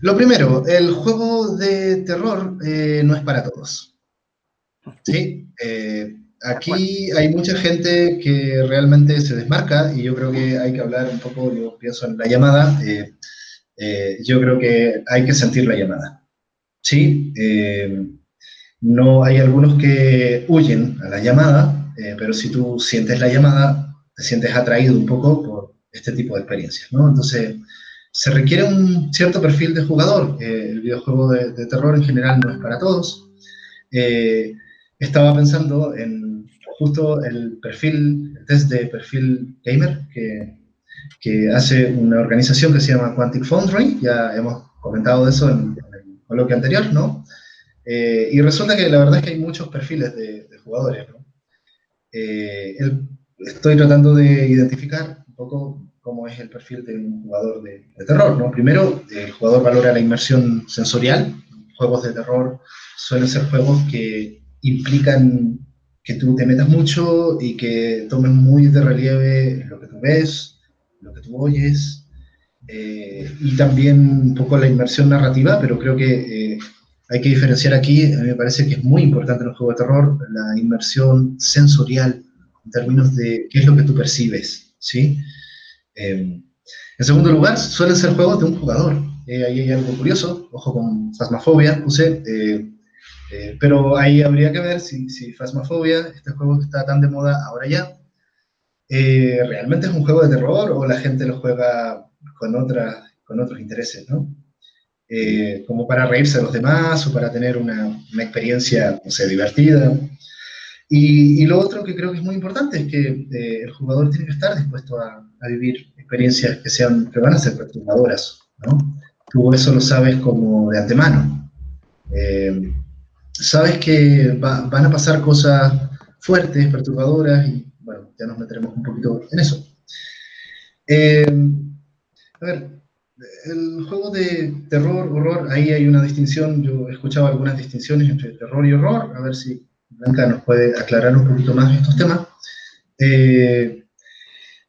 Lo primero, el juego de terror eh, no es para todos. Sí, eh, aquí hay mucha gente que realmente se desmarca y yo creo que hay que hablar un poco, yo pienso en la llamada, eh, yo creo que hay que sentir la llamada. Sí, no hay algunos que huyen a la llamada, pero si tú sientes la llamada, te sientes atraído un poco por este tipo de experiencias, ¿no? Entonces, se requiere un cierto perfil de jugador. Eh, el videojuego de, terror en general no es para todos. Eh, estaba pensando en justo el perfil, el test de perfil gamer que, hace una organización que se llama Quantic Foundry. Ya hemos comentado de eso en, el coloquio anterior, ¿no? Eh, y resulta que la verdad es que hay muchos perfiles de, jugadores, estoy tratando de identificar un poco cómo es el perfil de un jugador de, terror, ¿no? Primero, el jugador valora la inmersión sensorial. Juegos de terror suelen ser juegos que implican que tú te metas mucho y que tomes muy de relieve lo que tú ves, lo que tú oyes, eh, y también un poco la inmersión narrativa, pero creo que eh, hay que diferenciar aquí, a mí me parece que es muy importante en el juego de terror, la inmersión sensorial, en términos de qué es lo que tú percibes, ¿sí? Em, en segundo lugar, suelen ser juegos de un jugador. Eh, ahí hay algo curioso, ojo con Phasmophobia, puse, eh, eh, pero ahí habría que ver si, si este juego que está tan de moda ahora ya, realmente es un juego de terror o la gente lo juega con, otra, con otros intereses, ¿no? como para reírse de los demás o para tener una, una experiencia, no sé, divertida. Y, lo otro que creo que es muy importante es que eh, el jugador tiene que estar dispuesto a, vivir experiencias que, sean, que van a ser perturbadoras, ¿no? Tú eso lo sabes como de antemano. Eh, sabes que van a pasar cosas fuertes, perturbadoras, y bueno, ya nos meteremos un poquito en eso. Eh, a ver, el juego de terror, horror, ahí hay una distinción, yo he escuchado algunas distinciones entre terror y horror, a ver si Blanca nos puede aclarar un poquito más estos temas. Eh,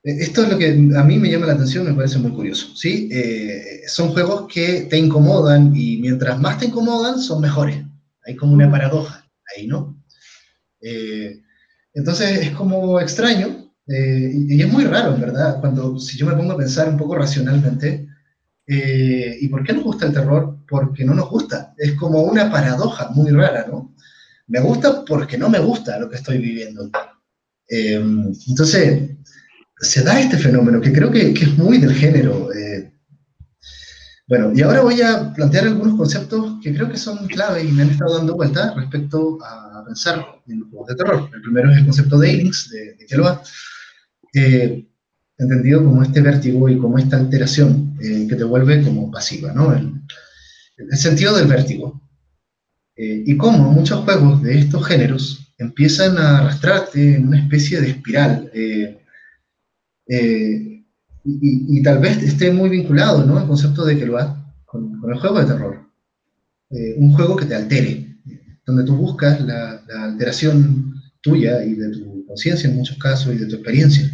esto es lo que a mí me llama la atención, me parece muy curioso. ¿sí? Eh, son juegos que te incomodan y mientras más te incomodan, son mejores. Hay como una paradoja ahí, ¿no? Eh, entonces es como extraño y, es muy raro, en verdad, cuando si yo me pongo a pensar un poco racionalmente, ¿y por qué nos gusta el terror? Porque no nos gusta. Es como una paradoja muy rara, ¿no? Me gusta porque no me gusta lo que estoy viviendo. Eh, entonces, se da este fenómeno que creo que, es muy del género. Eh. bueno, y ahora voy a plantear algunos conceptos que creo que son clave y me han estado dando vuelta respecto a pensar en los juegos de terror. El primero es el concepto de Ailings, de, de Keloa, eh, entendido como este vértigo y como esta alteración que te vuelve como pasiva, ¿no? el sentido del vértigo. Eh, y cómo muchos juegos de estos géneros empiezan a arrastrarte en una especie de espiral. Eh, eh, y, tal vez esté muy vinculado ¿no? al concepto de que lo con, con el juego de terror. un juego que te altere, donde tú buscas la, la alteración tuya y de tu conciencia en muchos casos y de tu experiencia.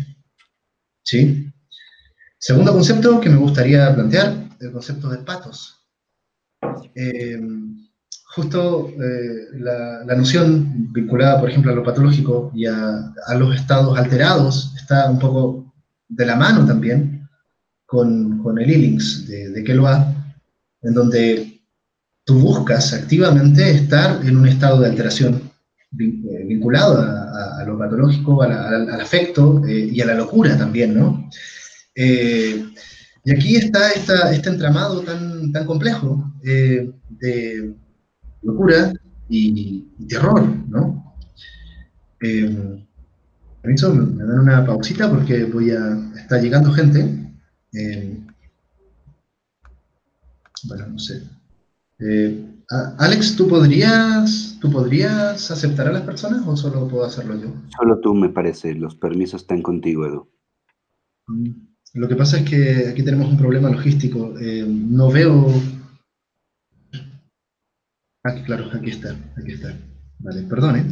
¿Sí? Segundo concepto que me gustaría plantear, el concepto de patos justo eh, la, noción vinculada, por ejemplo, a lo patológico y a, los estados alterados está un poco de la mano también con, con el Illings de, de Keloa, en donde tú buscas activamente estar en un estado de alteración eh, vinculado a, lo patológico, al afecto eh, y a la locura también, ¿no? y aquí está esta, este entramado tan, tan complejo de locura y, terror, ¿no? Eh, permiso, me dan una pausita porque voy a... está llegando gente. Eh, bueno, no sé. Eh, Alex, ¿tú podrías, ¿tú podrías aceptar a las personas o solo puedo hacerlo yo? Solo tú, me parece. Los permisos están contigo, Edu. Mm, lo que pasa es que aquí tenemos un problema logístico. Eh, no veo Aquí, claro, aquí está, aquí está. Vale, perdone.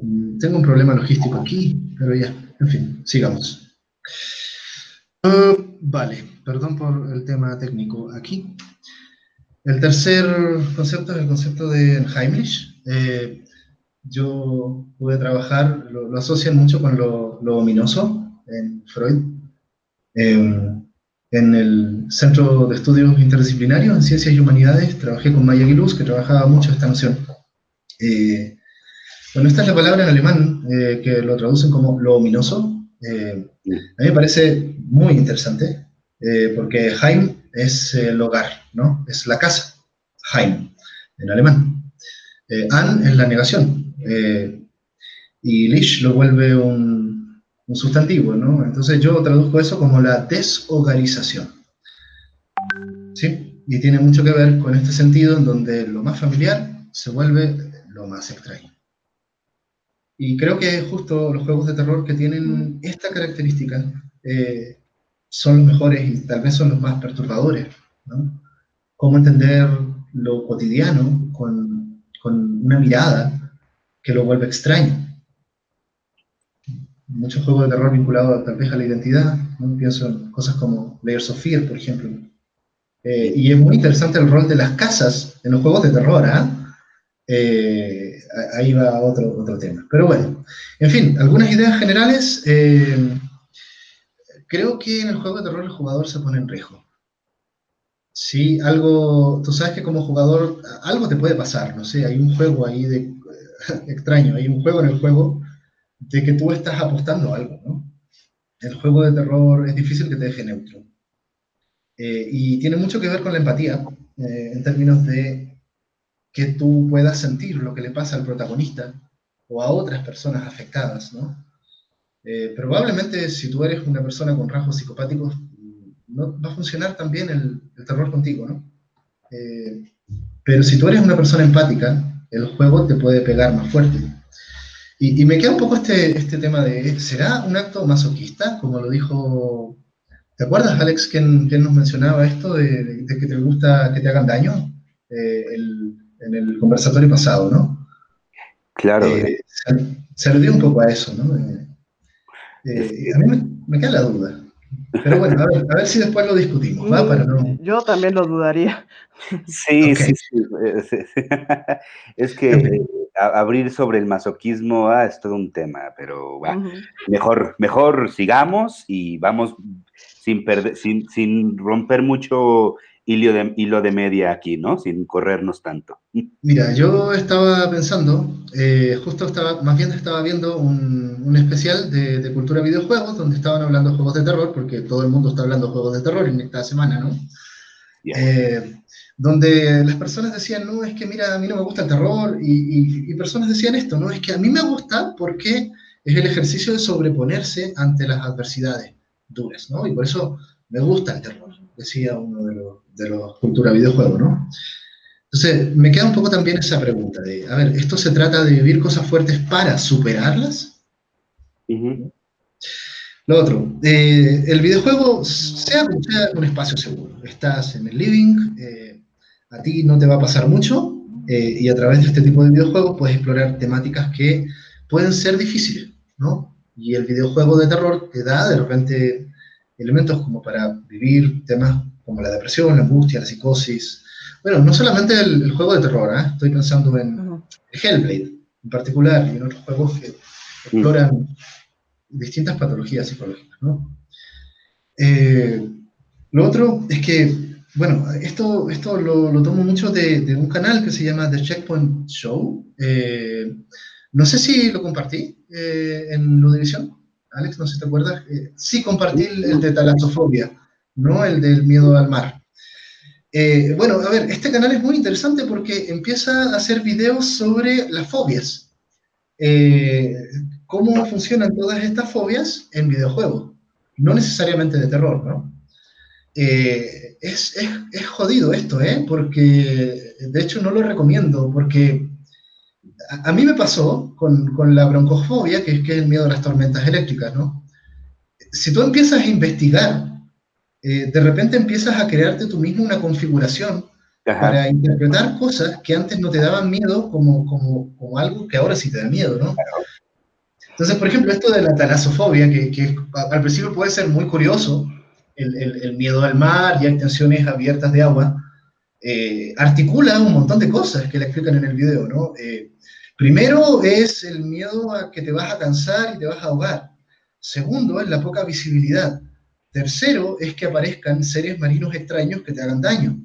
Mm, tengo un problema logístico aquí, pero ya, en fin, sigamos. Uh, vale, perdón por el tema técnico aquí. El tercer concepto es el concepto de Heimlich. Eh, yo pude trabajar, lo, asocian mucho con lo, ominoso en Freud. Em, en el Centro de Estudios Interdisciplinarios en Ciencias y Humanidades trabajé con Maya Giluz, que trabajaba mucho esta noción. Eh, bueno, esta es la palabra en alemán eh, que lo traducen como lo ominoso. Eh, a mí me parece muy interesante, porque Heim es el hogar, ¿no? Es la casa, Heim, en alemán. An es la negación, y Lish lo vuelve un, un sustantivo, ¿no? Entonces yo traduzco eso como la deshogarización. ¿Sí? Y tiene mucho que ver con este sentido en donde lo más familiar se vuelve lo más extraño. Y creo que justo los juegos de terror que tienen esta característica eh, son los mejores y tal vez son los más perturbadores. ¿no? Cómo entender lo cotidiano con, con una mirada que lo vuelve extraño muchos juegos de terror vinculados tal vez a la identidad, ¿no? pienso en cosas como Layers of Fear, por ejemplo. Eh, y es muy interesante el rol de las casas en los juegos de terror, ¿ah? ¿eh? ahí va otro, otro tema. Pero bueno, en fin, algunas ideas generales. Eh, creo que en el juego de terror el jugador se pone en riesgo. Sí, algo, tú sabes que como jugador algo te puede pasar, no sé, hay un juego ahí de extraño, hay un juego en el juego de que tú estás apostando a algo, ¿no? El juego de terror es difícil que te deje neutro. Eh, y tiene mucho que ver con la empatía, eh, en términos de que tú puedas sentir lo que le pasa al protagonista o a otras personas afectadas, ¿no? Eh, probablemente si tú eres una persona con rasgos psicopáticos, no va a funcionar también el, el terror contigo, ¿no? pero si tú eres una persona empática, el juego te puede pegar más fuerte. Y, me queda un poco este, este tema de, ¿será un acto masoquista? Como lo dijo, ¿te acuerdas, Alex, quién, nos mencionaba esto de, que te gusta que te hagan daño eh, en el conversatorio pasado, ¿no? Claro. Eh, se, aludió un poco a eso, ¿no? Eh, a mí me, queda la duda. Pero bueno, a ver, a ver si después lo discutimos, ¿va? Para no... Yo también lo dudaría. Sí, sí, sí. Es que abrir sobre el masoquismo ah, es todo un tema, pero bueno, mejor, mejor sigamos y vamos sin, perder, sin, sin romper mucho hilo de, hilo de media aquí, ¿no? Sin corrernos tanto. Mira, yo estaba pensando, eh, justo estaba, más bien estaba viendo un, un especial de, de, cultura videojuegos donde estaban hablando de juegos de terror, porque todo el mundo está hablando de juegos de terror en esta semana, ¿no? Eh, donde las personas decían, no, es que mira, a mí no me gusta el terror, y, personas decían esto, no, es que a mí me gusta porque es el ejercicio de sobreponerse ante las adversidades duras, ¿no? Y por eso me gusta el terror, decía uno de los, de los cultura videojuegos, ¿no? Entonces, me queda un poco también esa pregunta de, a ver, ¿esto se trata de vivir cosas fuertes para superarlas? Lo otro, eh, el videojuego, sea, sea un espacio seguro, estás en el living, eh, a ti no te va a pasar mucho, eh, y a través de este tipo de videojuegos puedes explorar temáticas que pueden ser difíciles, ¿no? Y el videojuego de terror te da de repente elementos como para vivir temas como la depresión, la angustia, la psicosis. Bueno, no solamente el, juego de terror, ¿eh? estoy pensando en Hellblade en particular y en otros juegos que exploran distintas patologías psicológicas, ¿no? Eh, lo otro es que, bueno, esto, esto lo, lo tomo mucho de, de, un canal que se llama The Checkpoint Show. Eh, no sé si lo compartí eh, en la división. Alex, no sé si te acuerdas. sí, compartí el, de talasofobia, no el del miedo al mar. bueno, a ver, este canal es muy interesante porque empieza a hacer videos sobre las fobias cómo funcionan todas estas fobias en videojuegos, no necesariamente de terror, ¿no? Eh, es, es, es, jodido esto, ¿eh? Porque de hecho no lo recomiendo, porque a, mí me pasó con, con, la broncofobia, que es, que es el miedo a las tormentas eléctricas, ¿no? Si tú empiezas a investigar, eh, de repente empiezas a crearte tú mismo una configuración para interpretar cosas que antes no te daban miedo como, como, como, algo que ahora sí te da miedo, ¿no? Entonces, por ejemplo, esto de la talasofobia, que, que al principio puede ser muy curioso, el, el, miedo al mar y a extensiones abiertas de agua, articula un montón de cosas que le explican en el video, ¿no? primero es el miedo a que te vas a cansar y te vas a ahogar. Segundo es la poca visibilidad. Tercero es que aparezcan seres marinos extraños que te hagan daño.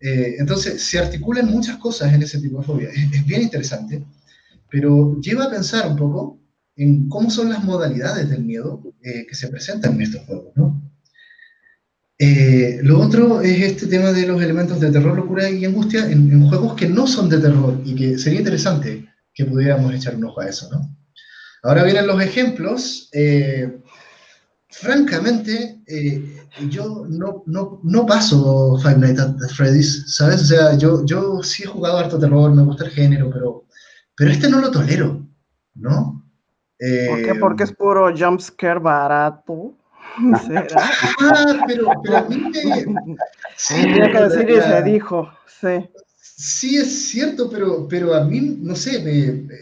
entonces, se articulan muchas cosas en ese tipo de fobia. es bien interesante pero lleva a pensar un poco en cómo son las modalidades del miedo eh, que se presentan en estos juegos, ¿no? Eh, lo otro es este tema de los elementos de terror, locura y angustia en, juegos que no son de terror y que sería interesante que pudiéramos echar un ojo a eso, ¿no? Ahora vienen los ejemplos. Eh, francamente, yo no, no, no, paso Five Nights at Freddy's, ¿sabes? O sea, yo, yo sí he jugado harto terror, me gusta el género, pero pero este no lo tolero, ¿no? ¿Por qué? Porque es puro jumpscare barato. ¿Será? Ah, pero, pero a mí me... Sí, Tenía que decir y se dijo, sí. Sí, es cierto, pero, pero a mí, no sé,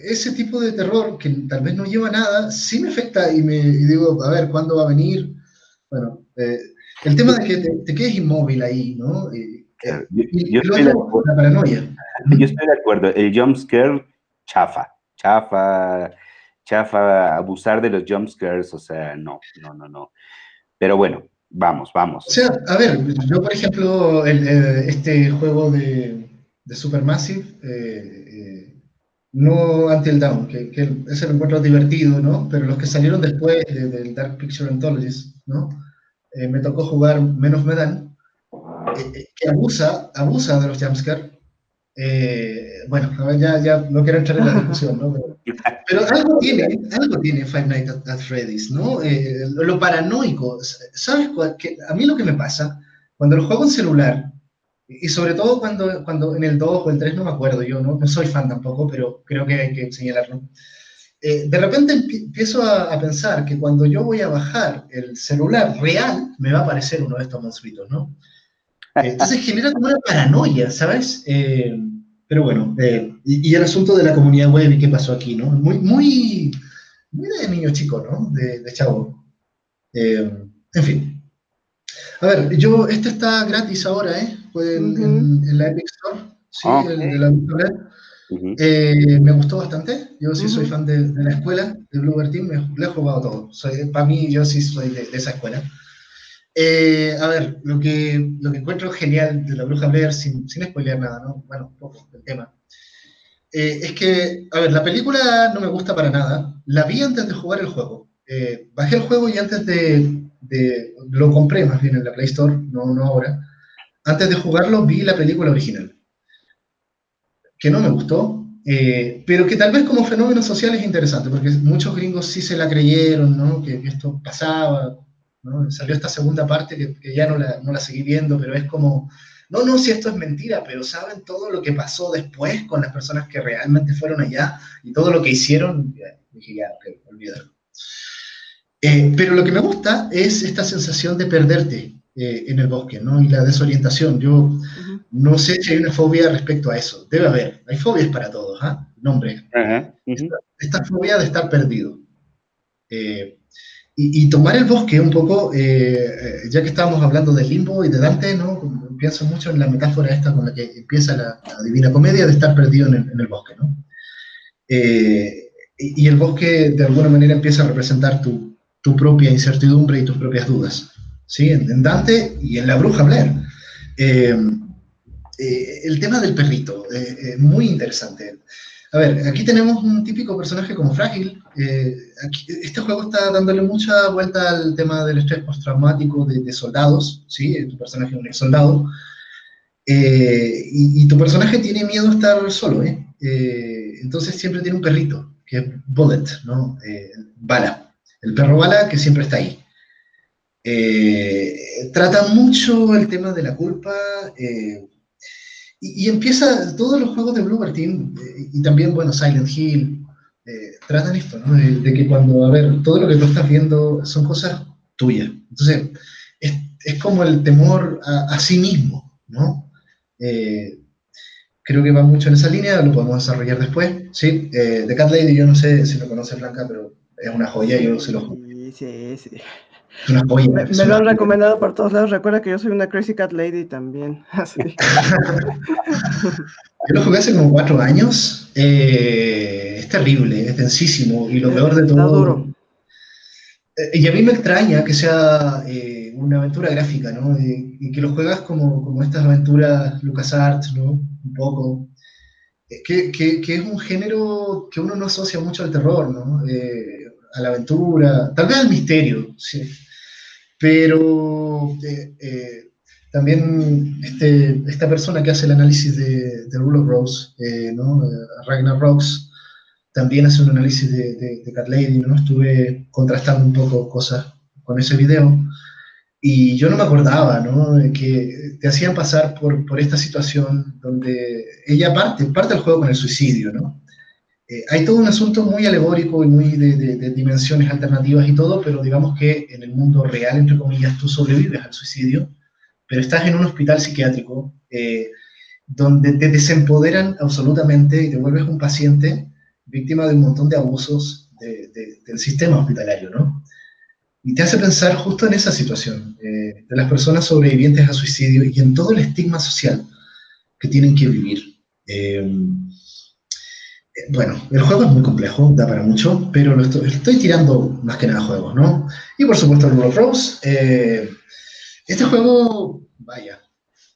ese tipo de terror que tal vez no lleva nada, sí me afecta y me digo, a ver, ¿cuándo va a venir? Bueno, eh, el tema de que te, quedes inmóvil ahí, ¿no? Eh, eh, yo, estoy de acuerdo. paranoia. Yo estoy de acuerdo. El jumpscare chafa, chafa, chafa, abusar de los jumpscares, o sea, no, no, no, no. Pero bueno, vamos, vamos. O sea, a ver, yo por ejemplo, eh, este juego de, de Supermassive, eh, eh, no Until Dawn, que, que, ese lo encuentro divertido, ¿no? Pero los que salieron después del Dark Picture Anthologies, ¿no? me tocó jugar Menos Medan, que abusa, abusa de los jumpscares, eh, bueno, ya, ya no quiero entrar en la discusión, ¿no? Pero, algo tiene, algo tiene Five Nights at, Freddy's, ¿no? Eh, lo, paranoico. ¿Sabes cuál? Que a mí lo que me pasa, cuando lo juego en celular, y sobre todo cuando, cuando en el 2 o el 3, no me acuerdo, yo no, no soy fan tampoco, pero creo que hay que señalarlo. Eh, de repente empiezo a, a, pensar que cuando yo voy a bajar el celular real, me va a aparecer uno de estos monstruitos, ¿no? Entonces genera como una paranoia, ¿sabes? Eh, pero bueno, eh, y, el asunto de la comunidad web y qué pasó aquí, ¿no? Muy, muy, muy de niño chico, ¿no? De, de chavo. Eh, en fin. A ver, yo, este está gratis ahora, ¿eh? en, la Epic Store, sí, ah, el de la uh me gustó bastante. Yo sí soy fan de, la escuela, de Bluebird Team, me, le he jugado todo. Soy, para mí, yo sí soy de esa escuela. Eh, a ver, lo que, lo que encuentro genial de la Bruja Blair, sin, sin spoilear nada, ¿no? Bueno, poco del tema. Eh, es que, a ver, la película no me gusta para nada. La vi antes de jugar el juego. Eh, bajé el juego y antes de, de, Lo compré más bien en la Play Store, no, no ahora. Antes de jugarlo vi la película original. Que no me gustó, pero que tal vez como fenómeno social es interesante, porque muchos gringos sí se la creyeron, ¿no? Que esto pasaba, Salió esta segunda parte que, ya no la, no la, seguí viendo, pero es como, no, no, si esto es mentira, pero saben todo lo que pasó después con las personas que realmente fueron allá y todo lo que hicieron, dije, ya, ok, olvídalo. Eh, pero lo que me gusta es esta sensación de perderte eh, en el bosque, ¿no? Y la desorientación. Yo no sé si hay una fobia respecto a eso. Debe haber. Hay fobias para todos, ¿ah? Nombre. esta, fobia de estar perdido. Eh, y, tomar el bosque un poco, eh, eh, ya que estábamos hablando de limbo y de Dante, ¿no? pienso mucho en la metáfora esta con la que empieza la, Divina Comedia de estar perdido en el, bosque, ¿no? Eh, y, el bosque de alguna manera empieza a representar tu, tu propia incertidumbre y tus propias dudas, ¿sí? En, Dante y en la bruja Blair. el tema del perrito, muy interesante. A ver, aquí tenemos un típico personaje como frágil. Eh, este juego está dándole mucha vuelta al tema del estrés postraumático de, de soldados, ¿sí? Tu personaje es un ex soldado. Eh, y, tu personaje tiene miedo a estar solo, ¿eh? ¿eh? Entonces siempre tiene un perrito, que es Bullet, ¿no? bala. El perro bala que siempre está ahí. trata mucho el tema de la culpa, y, empieza, todos los juegos de Bluebird Team, eh, y también, bueno, Silent Hill, eh, tratan esto, ¿no? De, que cuando, a ver, todo lo que tú estás viendo son cosas tuyas. Entonces, es, es como el temor a, sí mismo, ¿no? Eh, creo que va mucho en esa línea, lo podemos desarrollar después, ¿sí? The Cat Lady, yo no sé si lo conoce Blanca, pero es una joya, yo se lo Sí, sí, sí. Me, lo han recomendado por todos lados. Recuerda que yo soy una Crazy Cat Lady también. yo lo jugué hace como cuatro años. Eh, es terrible, es densísimo. Y lo peor de todo. Duro. Eh, y a mí me extraña que sea eh, una aventura gráfica, ¿no? y que lo juegas como, como estas aventuras LucasArts, ¿no? Un poco. Que, que, que, es un género que uno no asocia mucho al terror, ¿no? a la aventura, tal vez al misterio, sí. Pero eh, eh, también este, esta persona que hace el análisis de, de Rule of Rose, eh, ¿no? Ragnar Rocks, también hace un análisis de, de, Cat Lady, ¿no? Estuve contrastando un poco cosas con ese video y yo no me acordaba, ¿no? De que te hacían pasar por, por esta situación donde ella parte, parte del juego con el suicidio, ¿no? Eh, hay todo un asunto muy alegórico y muy de, dimensiones alternativas y todo, pero digamos que en el mundo real, entre comillas, tú sobrevives al suicidio, pero estás en un hospital psiquiátrico eh, donde te desempoderan absolutamente y te vuelves un paciente víctima de un montón de abusos del sistema hospitalario, ¿no? Y te hace pensar justo en esa situación, eh, de las personas sobrevivientes a suicidio y en todo el estigma social que tienen que vivir bueno, el juego es muy complejo, da para mucho, pero lo estoy, tirando más que nada juegos, ¿no? Y por supuesto Rule of Rose. Eh, este juego, vaya,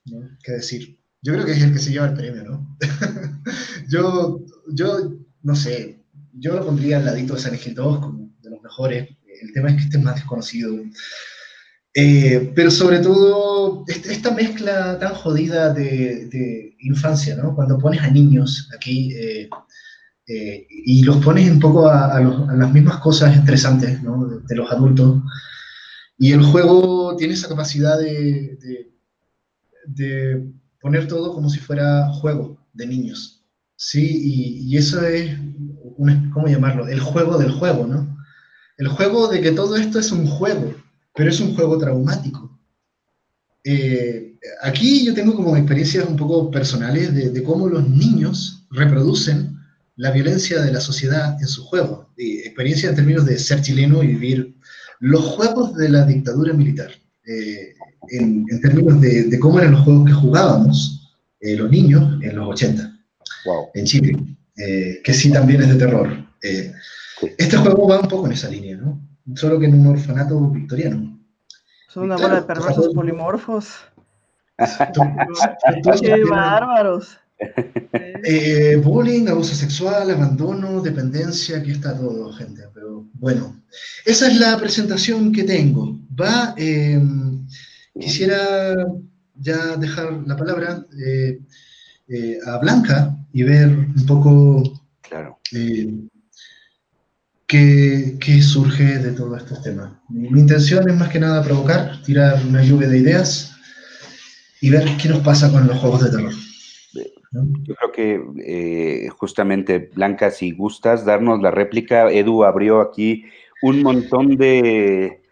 ¿no? ¿Qué decir? Yo creo que es el que se lleva el premio, ¿no? yo, yo, no sé, yo lo pondría al ladito de San 2 como de los mejores. El tema es que este es más desconocido. Eh, pero sobre todo, esta mezcla tan jodida de, infancia, ¿no? Cuando pones a niños aquí... Eh, eh, y los pones un poco a, las mismas cosas estresantes de, los adultos. Y el juego tiene esa capacidad de, poner todo como si fuera juego de niños. ¿sí? Y, eso es, ¿cómo llamarlo? El juego del juego, ¿no? El juego de que todo esto es un juego, pero es un juego traumático. Eh, aquí yo tengo como experiencias un poco personales de cómo los niños reproducen la violencia de la sociedad en su juego. experiencia en términos de ser chileno y vivir los juegos de la dictadura militar. Eh, en, términos de, cómo eran los juegos que jugábamos eh, los niños en los 80, en Chile, eh, que sí también es de terror. Este juego va un poco en esa línea, ¿no? Solo que en un orfanato victoriano. Son una bola de perversos polimorfos. ¡Qué bárbaros! Eh, bullying, abuso sexual, abandono, dependencia, aquí está todo, gente. Pero bueno, esa es la presentación que tengo. Va, em, quisiera ya dejar la palabra eh, eh, a Blanca y ver un poco claro. qué, qué, surge de todos estos temas. Mi intención es más que nada provocar, tirar una lluvia de ideas y ver qué nos pasa con los juegos de terror. Yo creo que eh, justamente, Blanca, si gustas darnos la réplica, Edu abrió aquí un montón de,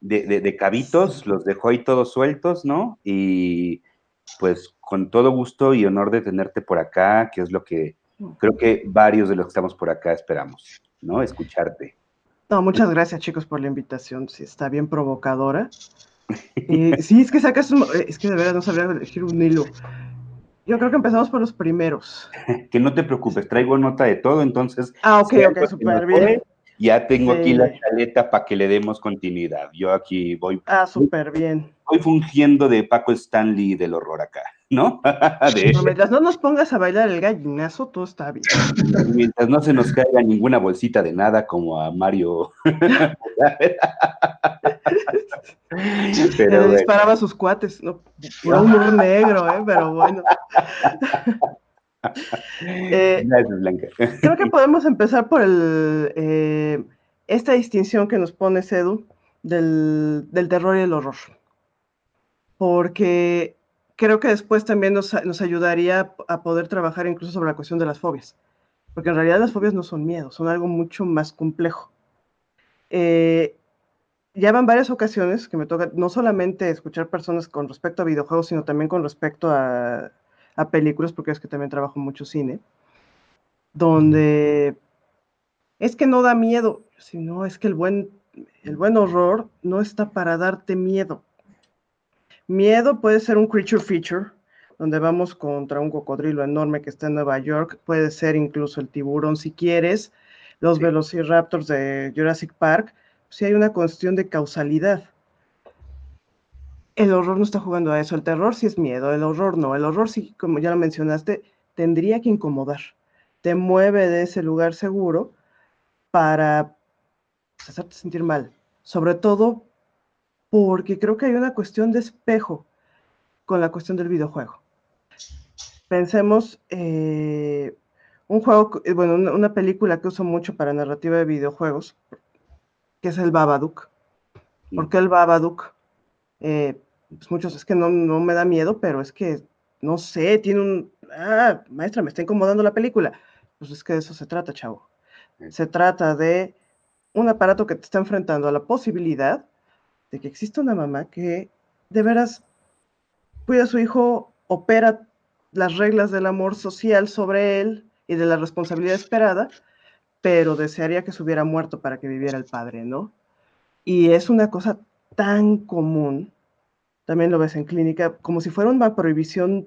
de, cabitos, los dejó ahí todos sueltos, ¿no? Y pues con todo gusto y honor de tenerte por acá, que es lo que creo que varios de los que estamos por acá esperamos, ¿no? Escucharte. No, muchas gracias chicos por la invitación, sí, está bien provocadora. sí, es que sacas un, es que de verdad no sabría elegir un hilo. Yo creo que empezamos por los primeros. que no te preocupes, traigo nota de todo, entonces. Ah, ok, ok, súper bien. Ya tengo aquí la chaleta para que le demos continuidad. Yo aquí voy. Ah, súper bien. Voy fungiendo de Paco Stanley del horror acá, ¿no? mientras no nos pongas a bailar el gallinazo, todo está bien. Mientras no se nos caiga ninguna bolsita de nada como a Mario. Pero Le disparaba a sus cuates, ¿no? Por un negro, ¿eh? Pero bueno. Eh, creo que podemos empezar por el, eh, esta distinción que nos pone Sedu del, terror y el horror. Porque creo que después también nos, ayudaría a poder trabajar incluso sobre la cuestión de las fobias. Porque en realidad las fobias no son miedos, son algo mucho más complejo. Eh, ya van varias ocasiones que me toca no solamente escuchar personas con respecto a videojuegos, sino también con respecto a, a películas, porque es que también trabajo mucho cine, donde es que no da miedo, sino es que el buen el buen horror no está para darte miedo. Miedo puede ser un creature feature, donde vamos contra un cocodrilo enorme que está en Nueva York, puede ser incluso el tiburón si quieres, los velociraptors de Jurassic Park, si hay una cuestión de causalidad. El horror no está jugando a eso, el terror sí es miedo, el horror no, el horror sí, como ya lo mencionaste, tendría que incomodar, te mueve de ese lugar seguro para hacerte sentir mal, sobre todo porque creo que hay una cuestión de espejo con la cuestión del videojuego pensemos eh, un juego, eh, bueno, una, película que uso mucho para narrativa de videojuegos, que es el Babadook. ¿Por qué el Babadook? Eh, pues muchos, es que no, me da miedo, pero es que, no sé, tiene un... Ah, maestra, me está incomodando la película. Pues es que de eso se trata, chavo. Se trata de un aparato que te está enfrentando a la posibilidad de que exista una mamá que de veras cuida a su hijo, opera las reglas del amor social sobre él y de la responsabilidad esperada, pero desearía que se hubiera muerto para que viviera el padre, ¿no? Y es una cosa tan común, también lo ves en clínica, como si fuera una prohibición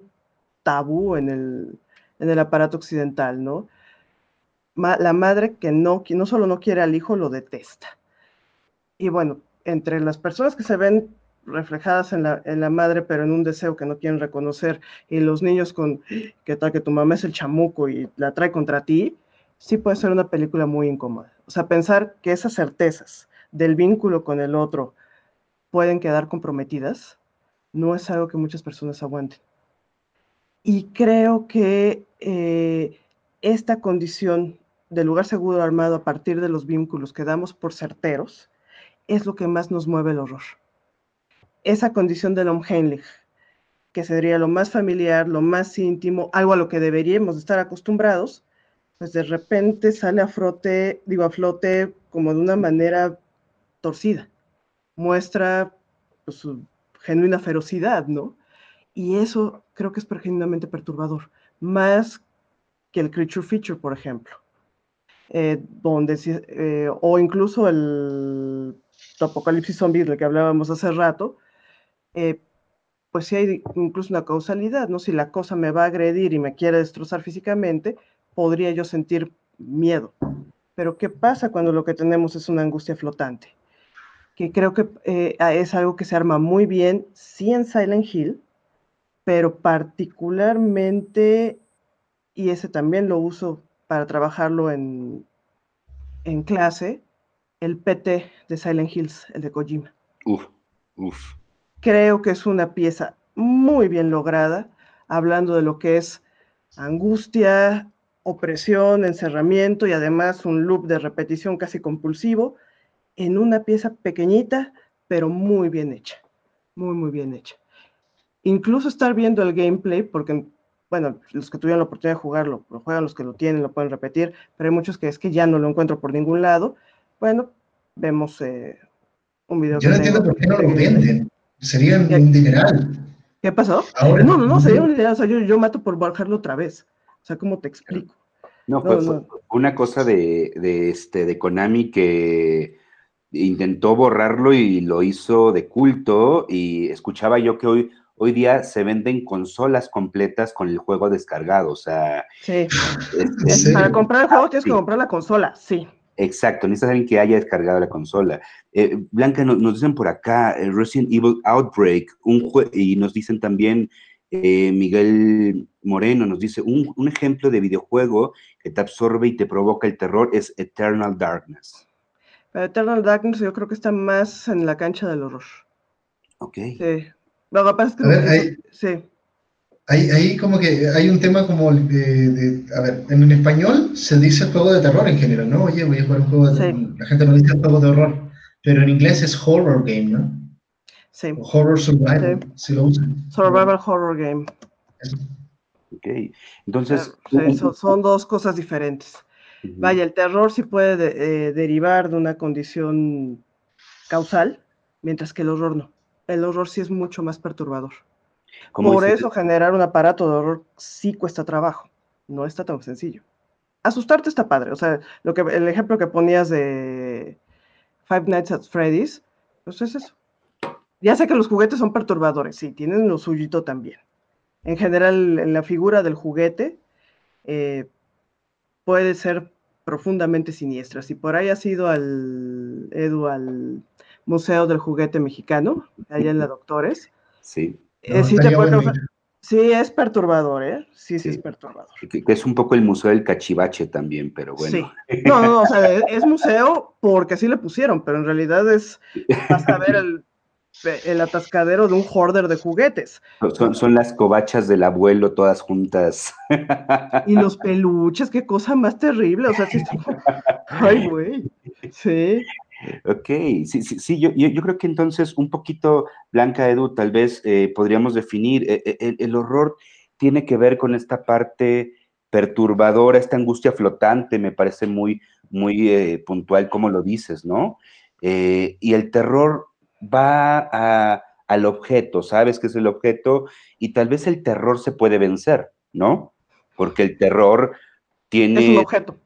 tabú en el, en el aparato occidental, ¿no? la madre que no, que no solo no quiere al hijo, lo detesta. Y bueno, entre las personas que se ven reflejadas en la, madre, pero en un deseo que no quieren reconocer, y los niños con que tal que tu mamá es el chamuco y la trae contra ti, sí puede ser una película muy incómoda. O sea, pensar que esas certezas del vínculo con el otro pueden quedar comprometidas, no es algo que muchas personas aguanten. Y creo que eh, esta condición de lugar seguro armado a partir de los vínculos que damos por certeros es lo que más nos mueve el horror. Esa condición del Omheimlich, que sería lo más familiar, lo más íntimo, algo a lo que deberíamos estar acostumbrados, pues de repente sale a flote, digo a flote como de una manera torcida, muestra pues, su genuina ferocidad, ¿no? Y eso creo que es genuinamente perturbador, más que el creature feature, por ejemplo, eh, donde, eh, o incluso el apocalipsis zombie del que hablábamos hace rato, eh, pues si hay incluso una causalidad, ¿no? Si la cosa me va a agredir y me quiere destrozar físicamente, podría yo sentir miedo. Pero ¿qué pasa cuando lo que tenemos es una angustia flotante? Que creo que eh, es algo que se arma muy bien, sí en Silent Hill, pero particularmente, y ese también lo uso para trabajarlo en, en clase, el PT de Silent Hills, el de Kojima. Uf, uf. Creo que es una pieza muy bien lograda, hablando de lo que es angustia, opresión, encerramiento y además un loop de repetición casi compulsivo en una pieza pequeñita, pero muy bien hecha, muy, muy bien hecha. Incluso estar viendo el gameplay, porque, bueno, los que tuvieron la oportunidad de jugarlo, lo juegan los que lo tienen, lo pueden repetir, pero hay muchos que es que ya no lo encuentro por ningún lado. Bueno, vemos eh, un video. Yo no entiendo por qué no lo venden. Sería un dineral. ¿Qué pasó? no, no, no, sería un dineral. O sea, yo, mato por bajarlo otra vez. O sea, ¿cómo te explico? No, fue, una cosa de, este, de Konami que intentó borrarlo y lo hizo de culto y escuchaba yo que hoy, hoy día se venden consolas completas con el juego descargado, o sea... Sí. Este, para comprar el juego tienes que comprar la consola, sí. Exacto, necesitas alguien que haya descargado la consola. Eh, Blanca, nos dicen por acá el Resident Evil Outbreak, un y nos dicen también eh, Miguel Moreno, nos dice un, un, ejemplo de videojuego que te absorbe y te provoca el terror es Eternal Darkness. Eternal Darkness yo creo que está más en la cancha del horror. Ok. Sí. Lo que es que... sí. Ahí, como que hay un tema como de, a ver, en español se dice juego de terror en general, ¿no? Oye, voy a jugar un juego de terror. La gente no dice juego de horror, pero en inglés es horror game, ¿no? Sí. horror survival, si lo usan. Survival horror game. Ok, entonces... son, dos cosas diferentes. Vaya, el terror sí puede eh, derivar de una condición causal, mientras que el horror no. El horror sí es mucho más perturbador. Por eso generar un aparato de horror sí cuesta trabajo, no está tan sencillo. Asustarte está padre, o sea, lo que, el ejemplo que ponías de Five Nights at Freddy's, pues es eso. Ya sé que los juguetes son perturbadores, sí, tienen lo suyito también. En general, en la figura del juguete eh, puede ser profundamente siniestra. Si por ahí has ido al, Edu, al Museo del Juguete Mexicano, allá en la Doctores. Sí. Eh, sí, es perturbador, ¿eh? Sí, sí, es perturbador. Que, es un poco el Museo del Cachivache también, pero bueno. Sí. No, no, o sea, es museo porque así le pusieron, pero en realidad es hasta ver el el atascadero de un hoarder de juguetes. Son, las cobachas del abuelo todas juntas. Y los peluches, qué cosa más terrible. O sea, sí, ay, güey. Sí. Ok, sí, sí, sí yo, yo, creo que entonces un poquito, Blanca Edu, tal vez eh, podríamos definir, eh, eh, el, horror tiene que ver con esta parte perturbadora, esta angustia flotante, me parece muy, muy puntual como lo dices, ¿no? y el terror va al objeto, sabes que es el objeto y tal vez el terror se puede vencer, ¿no? Porque el terror tiene... Es un objeto,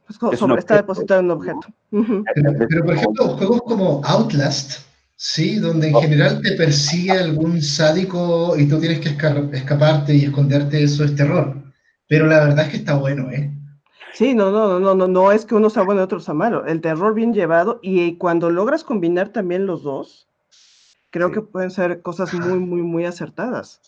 está depositado en un objeto. pero, por ejemplo, juegos como Outlast, ¿sí? Donde en general te persigue algún sádico y tú tienes que escaparte y esconderte, eso es terror. Pero la verdad es que está bueno, ¿eh? Sí, no, no, no, no, no es que uno sea bueno y otro sea malo. El terror bien llevado y cuando logras combinar también los dos, creo que pueden ser cosas muy, muy, muy acertadas.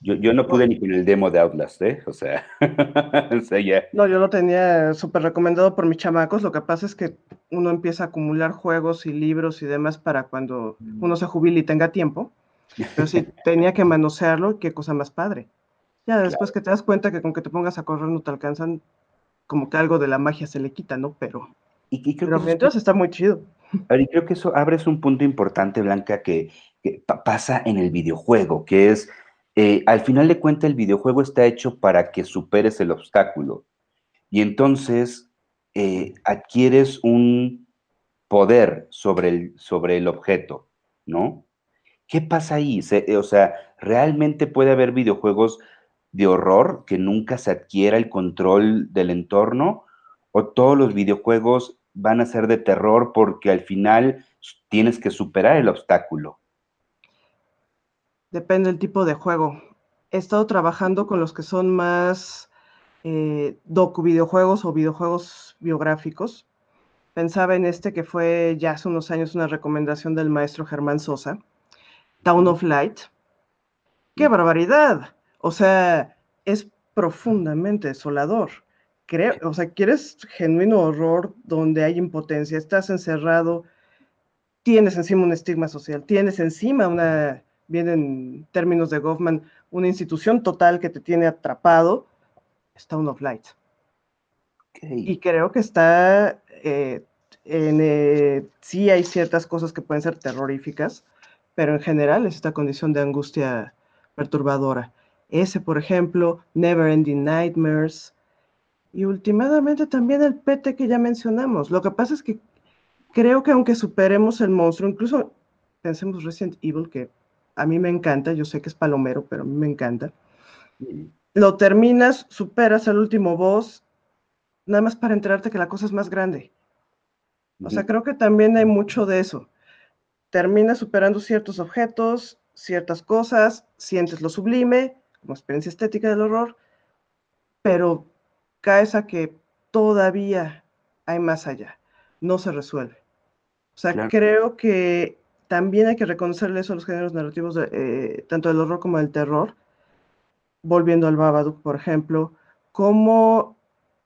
Yo, yo, no pude ni con el demo de Outlast, ¿eh? O sea, No, yo lo tenía súper recomendado por mis chamacos. Lo que pasa es que uno empieza a acumular juegos y libros y demás para cuando uno se jubile y tenga tiempo. Pero sí, tenía que manosearlo, qué cosa más padre. Ya después que te das cuenta que con que te pongas a correr no te alcanzan, como que algo de la magia se le quita, ¿no? Pero, y, pero mientras está muy chido. Y creo que eso abres un punto importante, Blanca, que, pasa en el videojuego, que es, eh, al final de cuentas, el videojuego está hecho para que superes el obstáculo. Y entonces eh, adquieres un poder sobre el, sobre el objeto, ¿no? ¿Qué pasa ahí? Eh, o sea, ¿realmente puede haber videojuegos de horror que nunca se adquiera el control del entorno? ¿O todos los videojuegos van a ser de terror porque al final tienes que superar el obstáculo. Depende del tipo de juego. He estado trabajando con los que son más eh, docu videojuegos o videojuegos biográficos. Pensaba en este que fue ya hace unos años una recomendación del maestro Germán Sosa, Town of Light. ¡Qué barbaridad! O sea, es profundamente desolador o sea, quieres genuino horror donde hay impotencia, estás encerrado, tienes encima un estigma social, tienes encima una, bien en términos de Goffman, una institución total que te tiene atrapado, Stone of Light. Y creo que está, eh, en, eh, sí hay ciertas cosas que pueden ser terroríficas, pero en general es esta condición de angustia perturbadora. Ese, por ejemplo, Never Ending Nightmares, y últimamente también el PT que ya mencionamos. Lo que pasa es que creo que aunque superemos el monstruo, incluso pensemos Resident Evil, que a mí me encanta, yo sé que es palomero, pero a mí me encanta. Lo terminas, superas al último boss, nada más para enterarte que la cosa es más grande. O sea, creo que también hay mucho de eso. Terminas superando ciertos objetos, ciertas cosas, sientes lo sublime, como experiencia estética del horror, pero caes a que todavía hay más allá, no se resuelve. O sea, creo que también hay que reconocerle eso a los géneros narrativos, eh, tanto del horror como del terror, volviendo al Babadook, por ejemplo, cómo,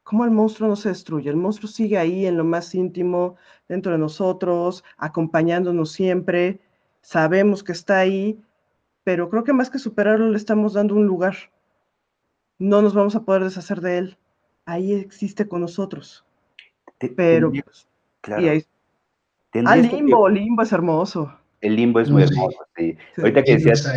cómo el monstruo no se destruye, el monstruo sigue ahí en lo más íntimo, dentro de nosotros, acompañándonos siempre, sabemos que está ahí, pero creo que más que superarlo le estamos dando un lugar. No nos vamos a poder deshacer de él ahí existe con nosotros. Pero, pues, claro. Ah, Limbo, Limbo es hermoso. El Limbo es muy hermoso, sí. Ahorita que decías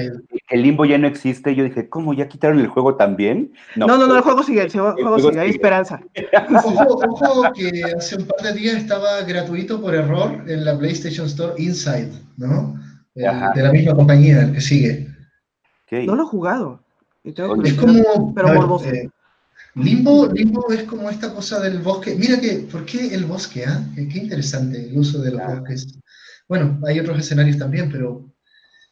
que el Limbo ya no existe, yo dije, ¿cómo? ¿Ya quitaron el juego también? No, no, no, el juego sigue, el juego, sigue, hay esperanza. Ojo, ojo, que hace un par de días estaba gratuito por error en la PlayStation Store Inside, ¿no? de la misma compañía, el que sigue. No lo he jugado. es como, pero morboso. Eh, Limbo, limbo es como esta cosa del bosque. Mira que, ¿por qué el bosque? Ah? Qué, interesante el uso de los bosques. bueno, hay otros escenarios también, pero,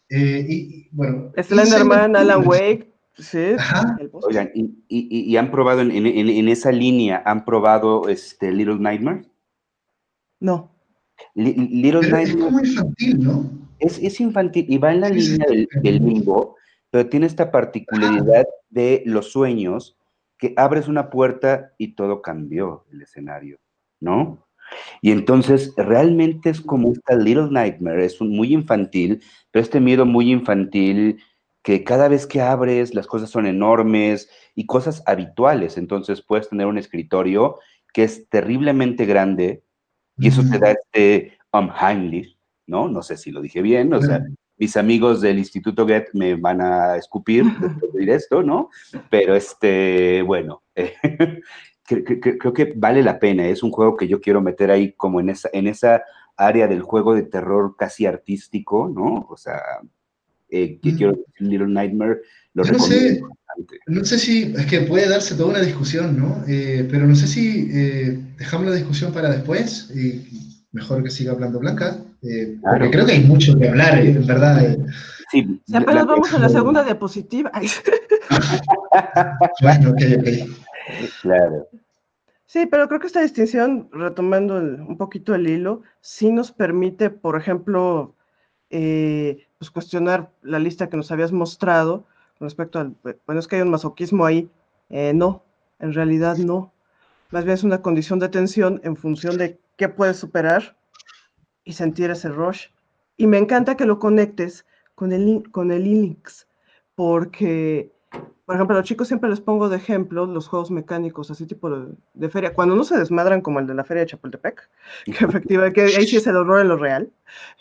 eh, y, bueno. Slenderman, Alan Wake, sí. Oigan, y, han probado en, esa línea, ¿han probado este Little Nightmares? No. Little Nightmares. Es como infantil, ¿no? Es, infantil y va en la línea del, del limbo, pero tiene esta particularidad de los sueños que abres una puerta y todo cambió el escenario, ¿no? Y entonces realmente es como esta Little Nightmare, es un muy infantil, pero este miedo muy infantil que cada vez que abres las cosas son enormes y cosas habituales, entonces puedes tener un escritorio que es terriblemente grande y eso te da este Heimlich, ¿no? No sé si lo dije bien, o sea, mis amigos del Instituto Goethe me van a escupir después de esto, ¿no? Pero este, bueno, creo que vale la pena, es un juego que yo quiero meter ahí como en esa, en esa área del juego de terror casi artístico, ¿no? O sea, eh, que quiero decir Little Nightmare, lo no sé, no sé si, es que puede darse toda una discusión, ¿no? Eh, pero no sé si eh, dejamos la discusión para después y mejor que siga hablando Blanca, eh, porque creo que hay mucho que hablar, en verdad. Sí, ya apenas vamos a la segunda diapositiva. bueno, ok, ok. Claro. Sí, pero creo que esta distinción, retomando un poquito el hilo, sí nos permite, por ejemplo, eh, pues cuestionar la lista que nos habías mostrado con respecto al, bueno, es que hay un masoquismo ahí. Eh, no, en realidad no. Más bien es una condición de tensión en función de qué puedes superar y sentir ese rush. Y me encanta que lo conectes con el, con el Linux, porque por ejemplo, a los chicos siempre les pongo de ejemplo los juegos mecánicos, así tipo de, feria, cuando no se desmadran como el de la feria de Chapultepec, que efectivamente, que ahí sí es el horror en lo real,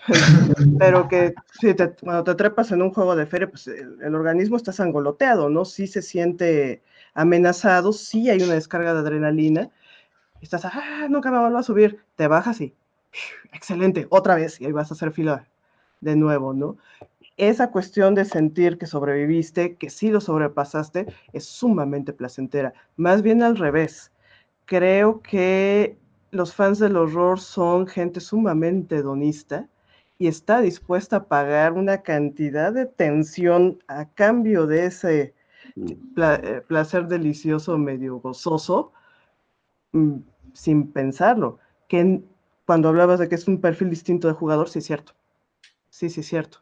pero que si cuando te trepas en un juego de feria, pues el, organismo está sangoloteado, ¿no? Sí se siente amenazado, sí hay una descarga de adrenalina, estás, ah, nunca me vuelvo a subir, te bajas y, excelente, otra vez, y ahí vas a hacer fila de nuevo, ¿no? esa cuestión de sentir que sobreviviste, que sí lo sobrepasaste, es sumamente placentera. Más bien al revés. Creo que los fans del horror son gente sumamente hedonista y está dispuesta a pagar una cantidad de tensión a cambio de ese eh, placer delicioso, medio gozoso, mm, sin pensarlo. Que cuando hablabas de que es un perfil distinto de jugador, sí es cierto. Sí, sí es cierto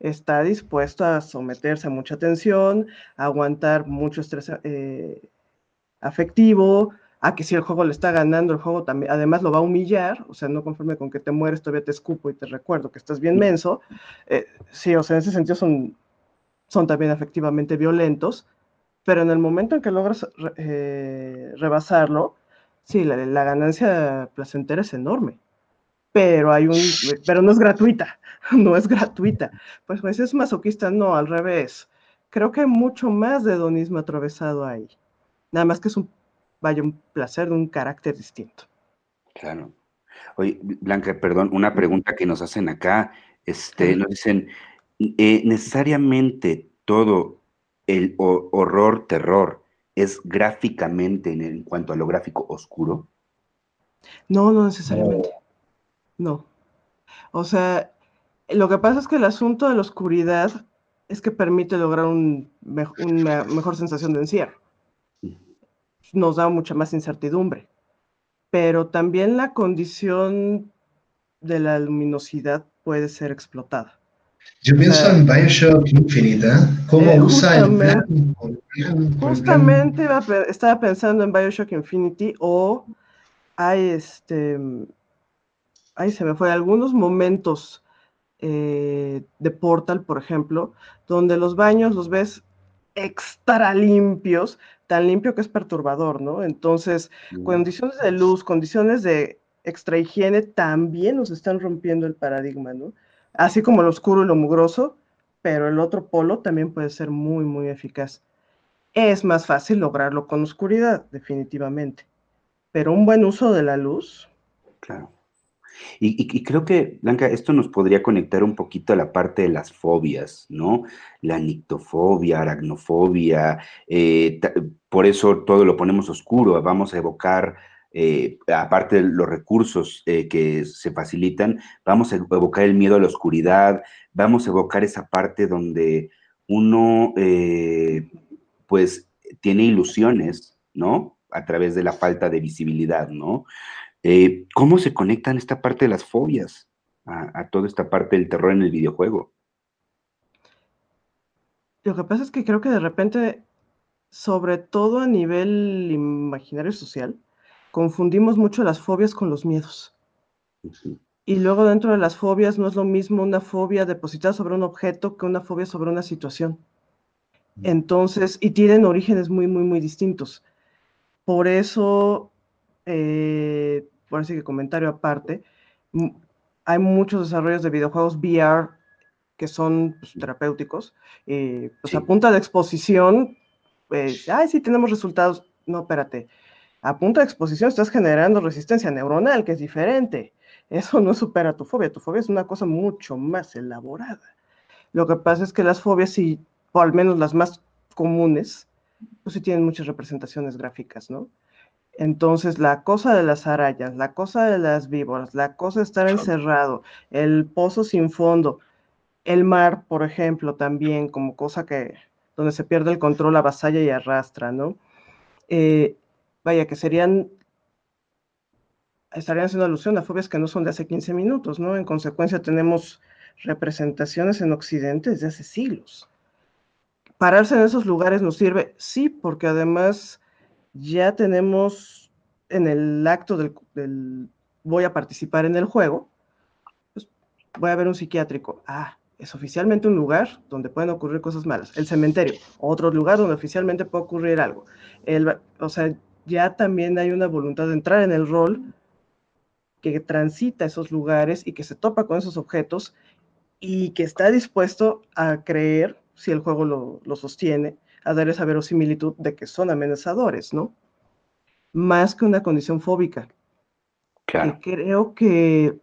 está dispuesto a someterse a mucha tensión, a aguantar mucho estrés eh, afectivo, a que si el juego le está ganando, el juego también, además lo va a humillar, o sea, no conforme con que te mueres, todavía te escupo y te recuerdo que estás bien menso. Eh, sí, o sea, en ese sentido son, son también efectivamente violentos, pero en el momento en que logras eh, rebasarlo, sí, la, la ganancia placentera es enorme pero hay un, pero no es gratuita, no es gratuita. Pues pues es masoquista, no, al revés. Creo que hay mucho más de hedonismo atravesado ahí. Nada más que es un, vaya, un placer de un carácter distinto. Claro. Oye, Blanca, perdón, una pregunta que nos hacen acá. Este, nos dicen, eh, necesariamente todo el horror, terror, es gráficamente en, en, cuanto a lo gráfico oscuro? No, no necesariamente. No. O sea, lo que pasa es que el asunto de la oscuridad es que permite lograr un, una mejor sensación de encierro. Nos da mucha más incertidumbre. Pero también la condición de la luminosidad puede ser explotada. Yo pienso en Bioshock Infinite, ¿eh? ¿Cómo eh, usa el plan? Justamente estaba pensando en Bioshock Infinity o hay este ahí se me fue, algunos momentos eh, de Portal, por ejemplo, donde los baños los ves extra limpios, tan limpio que es perturbador, ¿no? Entonces, mm. condiciones de luz, condiciones de extra higiene también nos están rompiendo el paradigma, ¿no? Así como lo oscuro y lo mugroso, pero el otro polo también puede ser muy, muy eficaz. Es más fácil lograrlo con oscuridad, definitivamente, pero un buen uso de la luz. Claro. Y, creo que, Blanca, esto nos podría conectar un poquito a la parte de las fobias, ¿no? La nictofobia, aracnofobia, eh, por eso todo lo ponemos oscuro, vamos a evocar eh, aparte de los recursos eh, que se facilitan, vamos a evocar el miedo a la oscuridad, vamos a evocar esa parte donde uno, pues, tiene ilusiones, ¿no? A través de la falta de visibilidad, ¿no? ¿Cómo se conectan esta parte de las fobias a, a toda esta parte del terror en el videojuego? Lo que pasa es que creo que de repente, sobre todo a nivel imaginario social, confundimos mucho las fobias con los miedos. Y luego dentro de las fobias no es lo mismo una fobia depositada sobre un objeto que una fobia sobre una situación. Entonces, y tienen orígenes muy, muy, muy distintos. Por eso, eh, por así que comentario aparte, hay muchos desarrollos de videojuegos VR que son pues, terapéuticos, eh, pues a punta de exposición, pues, ay, sí tenemos resultados, no, espérate, a punto de exposición estás generando resistencia neuronal, que es diferente. Eso no supera tu fobia. Tu fobia es una cosa mucho más elaborada. Lo que pasa es que las fobias, sí, o al menos las más comunes, pues sí tienen muchas representaciones gráficas, ¿no? Entonces, la cosa de las arañas, la cosa de las víboras, la cosa de estar encerrado, el pozo sin fondo, el mar, por ejemplo, también como cosa que donde se pierde el control, avasalla y arrastra, ¿no? Eh, vaya, que serían, estarían haciendo alusión a fobias que no son de hace 15 minutos, ¿no? En consecuencia tenemos representaciones en Occidente desde hace siglos. Pararse en esos lugares nos sirve, sí, porque además ya tenemos en el acto del, voy a participar en el juego, pues voy a ver un psiquiátrico. Ah, es oficialmente un lugar donde pueden ocurrir cosas malas. El cementerio, otro lugar donde oficialmente puede ocurrir algo. El, o sea, ya también hay una voluntad de entrar en el rol que transita esos lugares y que se topa con esos objetos y que está dispuesto a creer, si el juego lo, sostiene, a dar esa verosimilitud de que son amenazadores, ¿no? Más que una condición fóbica. Claro. creo que,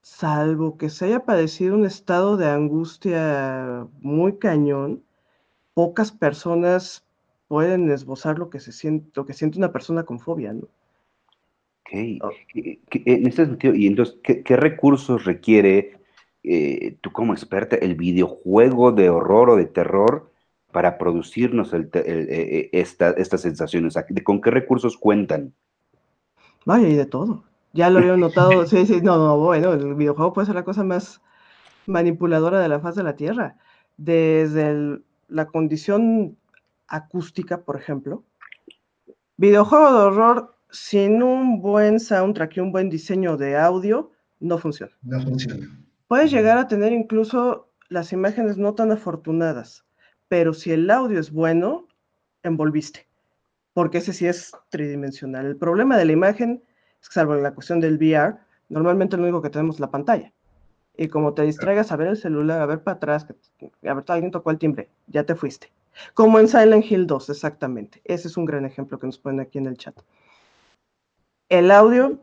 salvo que se haya padecido un estado de angustia muy cañón, pocas personas pueden esbozar lo que se siente, lo que siente una persona con fobia, ¿no? Ok. Oh. En este sentido, y entonces, ¿qué, recursos requiere eh, tú como experta el videojuego de horror o de terror para producirnos e, e, estas sensaciones? ¿Con qué recursos cuentan? Vaya, y de todo. Ya lo había notado. sí, sí, no, no, bueno, el videojuego puede ser la cosa más manipuladora de la faz de la Tierra. Desde la condición acústica, por ejemplo. Videojuego de horror sin un buen soundtrack y un buen diseño de audio no funciona. No funciona. Puedes llegar a tener incluso las imágenes no tan afortunadas, pero si el audio es bueno, envolviste, porque ese sí es tridimensional. El problema de la imagen, salvo en la cuestión del VR, normalmente lo único que tenemos es la pantalla. Y como te distraigas a ver el celular, a ver para atrás, a ver, alguien tocó el timbre, ya te fuiste. Como en Silent Hill 2, exactamente. Ese es un gran ejemplo que nos ponen aquí en el chat. El audio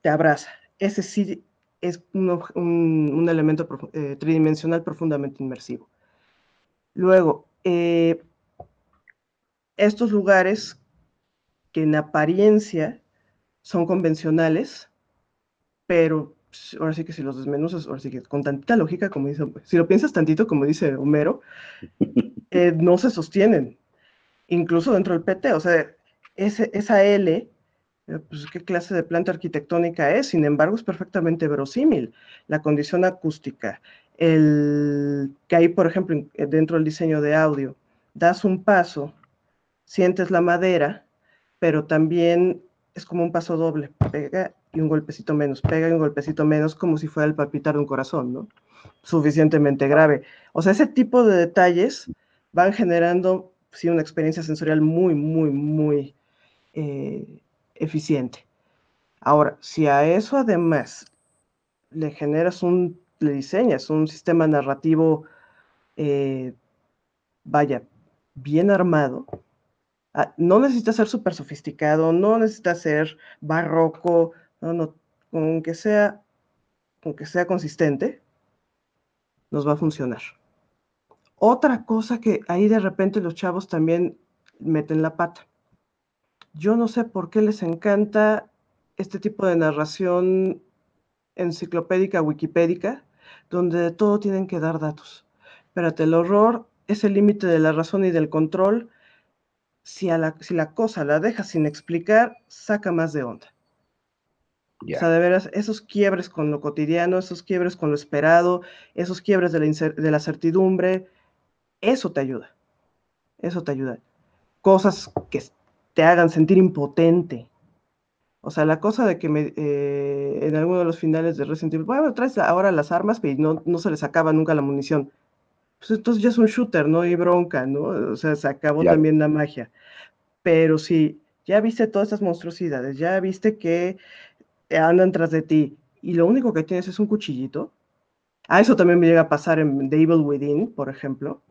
te abraza. Ese sí es un, elemento eh, tridimensional profundamente inmersivo. Luego, eh, estos lugares que en apariencia son convencionales, pero ahora sí que si los desmenuzas, ahora sí que con tantita lógica, como dice, si lo piensas tantito, como dice Homero, eh, no se sostienen, incluso dentro del PT, o sea, ese, esa L, pues qué clase de planta arquitectónica es, sin embargo es perfectamente verosímil, la condición acústica, el que hay, por ejemplo, eh, dentro del diseño de audio, das un paso, sientes la madera, pero también es como un paso doble, pega y un golpecito menos, pega y un golpecito menos, como si fuera el palpitar de un corazón, ¿no? Suficientemente grave. O sea, ese tipo de detalles van generando, sí, una experiencia sensorial muy, muy, muy eh, eficiente. Ahora, si a eso además le generas un, le diseñas un sistema narrativo, eh, vaya, bien armado, Ah, no necesita ser súper sofisticado, no necesita ser barroco, no, sea, con sea consistente, nos va a funcionar. Otra cosa que ahí de repente los chavos también meten la pata. Yo no sé por qué les encanta este tipo de narración enciclopédica, wikipédica, donde todo tienen que dar datos. Espérate, el horror es el límite de la razón y del control. Si, a la, si la cosa la dejas sin explicar, saca más de onda. O sea, de veras, esos quiebres con lo cotidiano, esos quiebres con lo esperado, esos quiebres de la, de la certidumbre, eso te ayuda. Eso te ayuda. Cosas que te hagan sentir impotente. O sea, la cosa de que me, eh, en alguno de los finales de Resident Evil, bueno, traes ahora las armas, pero no, no se les acaba nunca la munición. Pues entonces ya es un shooter, ¿no? Y bronca, ¿no? O sea, se acabó también la magia. Pero si ya viste todas estas monstruosidades, ya viste que andan tras de ti y lo único que tienes es un cuchillito. A eso también me llega a pasar en The Evil Within, por ejemplo.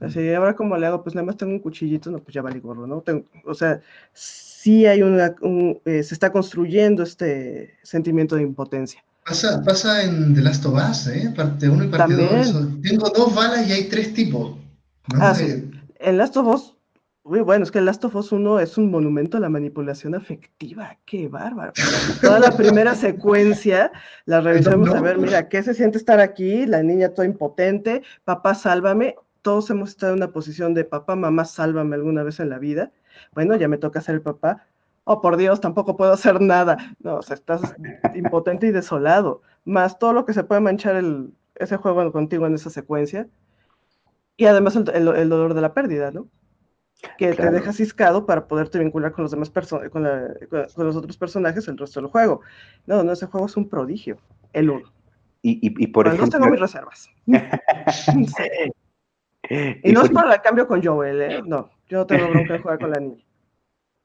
Así, ahora como le hago, pues nada más tengo un cuchillito, no, pues ya vale gorro, ¿no? o sea, sí hay una, eh, se está construyendo este sentimiento de impotencia. Pasa, pasa en The Last of Us, ¿eh? Parte 1 y parte 2. Tengo dos balas y hay tres tipos. Ah, sí. En Last of Us Uy, bueno, es que Last of Us 1 es un monumento a la manipulación afectiva. ¡Qué bárbaro! Toda la primera secuencia la revisamos a ver, mira, ¿qué se siente estar aquí? La niña toda impotente, papá, sálvame. Todos hemos estado en una posición de papá, mamá, sálvame alguna vez en la vida. Bueno, ya me toca ser el papá. Oh, por Dios, tampoco puedo hacer nada. No, o sea, estás impotente y desolado. Más todo lo que se puede manchar el, ese juego contigo en esa secuencia. Y además el dolor de la pérdida, ¿no? que te deja ciscado para poderte vincular con los demás personas, con, los otros personajes el resto del juego. No, no, ese juego es un prodigio, el uno. Y, y, por ejemplo... tengo mis reservas. Y, no es por el cambio con Joel, ¿eh? No, yo no tengo bronca de jugar con la niña.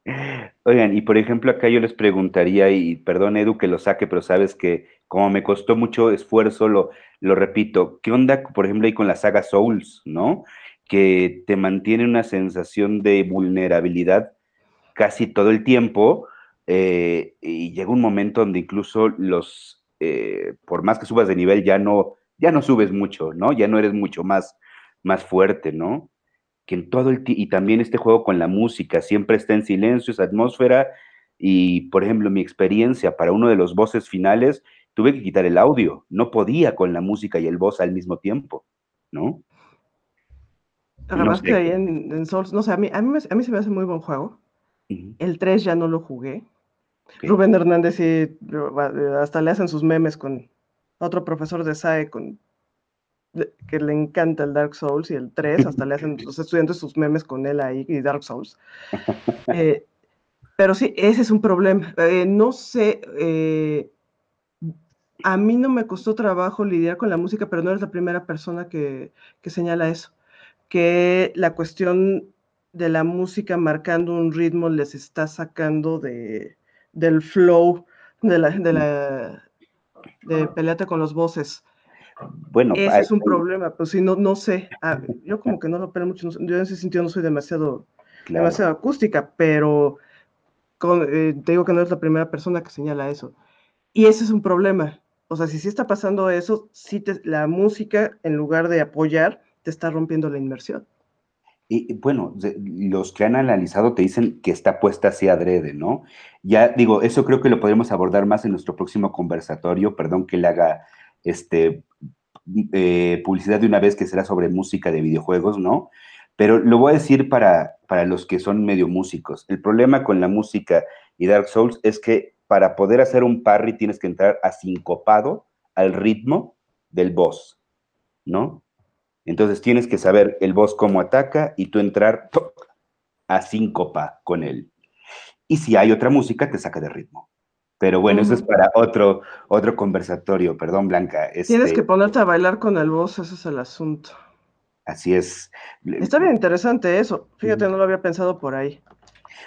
Oigan, y por ejemplo, acá yo les preguntaría, y perdón Edu que lo saque, pero sabes que como me costó mucho esfuerzo, lo, lo repito, ¿qué onda, por ejemplo, ahí con la saga Souls, ¿no? que te mantiene una sensación de vulnerabilidad casi todo el tiempo eh, y llega un momento donde incluso los, eh, por más que subas de nivel, ya no, ya no subes mucho, ¿no? Ya no eres mucho más, más fuerte, ¿no? Que en todo el y también este juego con la música siempre está en silencio, esa atmósfera y, por ejemplo, mi experiencia para uno de los voces finales, tuve que quitar el audio, no podía con la música y el voz al mismo tiempo, ¿no? Además que ahí en, Souls, no sé, a mí, a, mí, a mí se me hace muy buen juego. El 3 ya no lo jugué. Rubén Hernández sí, hasta le hacen sus memes con otro profesor de SAE con, que le encanta el Dark Souls y el 3, hasta le hacen los estudiantes sus memes con él ahí y Dark Souls. Eh, pero sí, ese es un problema. Eh, no sé, eh, a mí no me costó trabajo lidiar con la música, pero no eres la primera persona que, que señala eso que la cuestión de la música marcando un ritmo les está sacando de, del flow de la, de la de peleate con los voces. Bueno, ese es un problema, pues si no, no sé, ah, yo como que no lo peleo mucho, yo en ese sentido no soy demasiado, demasiado acústica, pero eh, te digo que no es la primera persona que señala eso. Y ese es un problema. O sea, si sí está pasando eso, si te, la música, en lugar de apoyar, te está rompiendo la inmersión. Y bueno, los que han analizado te dicen que está puesta así adrede, ¿no? Ya digo, eso creo que lo podremos abordar más en nuestro próximo conversatorio, perdón que le haga este, eh, publicidad de una vez que será sobre música de videojuegos, ¿no? Pero lo voy a decir para, para los que son medio músicos. El problema con la música y Dark Souls es que para poder hacer un parry tienes que entrar asincopado al ritmo del boss, ¿no? Entonces tienes que saber el boss cómo ataca y tú entrar a síncopa con él. Y si hay otra música, te saca de ritmo. Pero bueno, eso es para otro, otro conversatorio, perdón, Blanca. Tienes este que ponerte a bailar con el boss, ese es el asunto. Así es. Está bien interesante eso. Fíjate, no lo había pensado por ahí.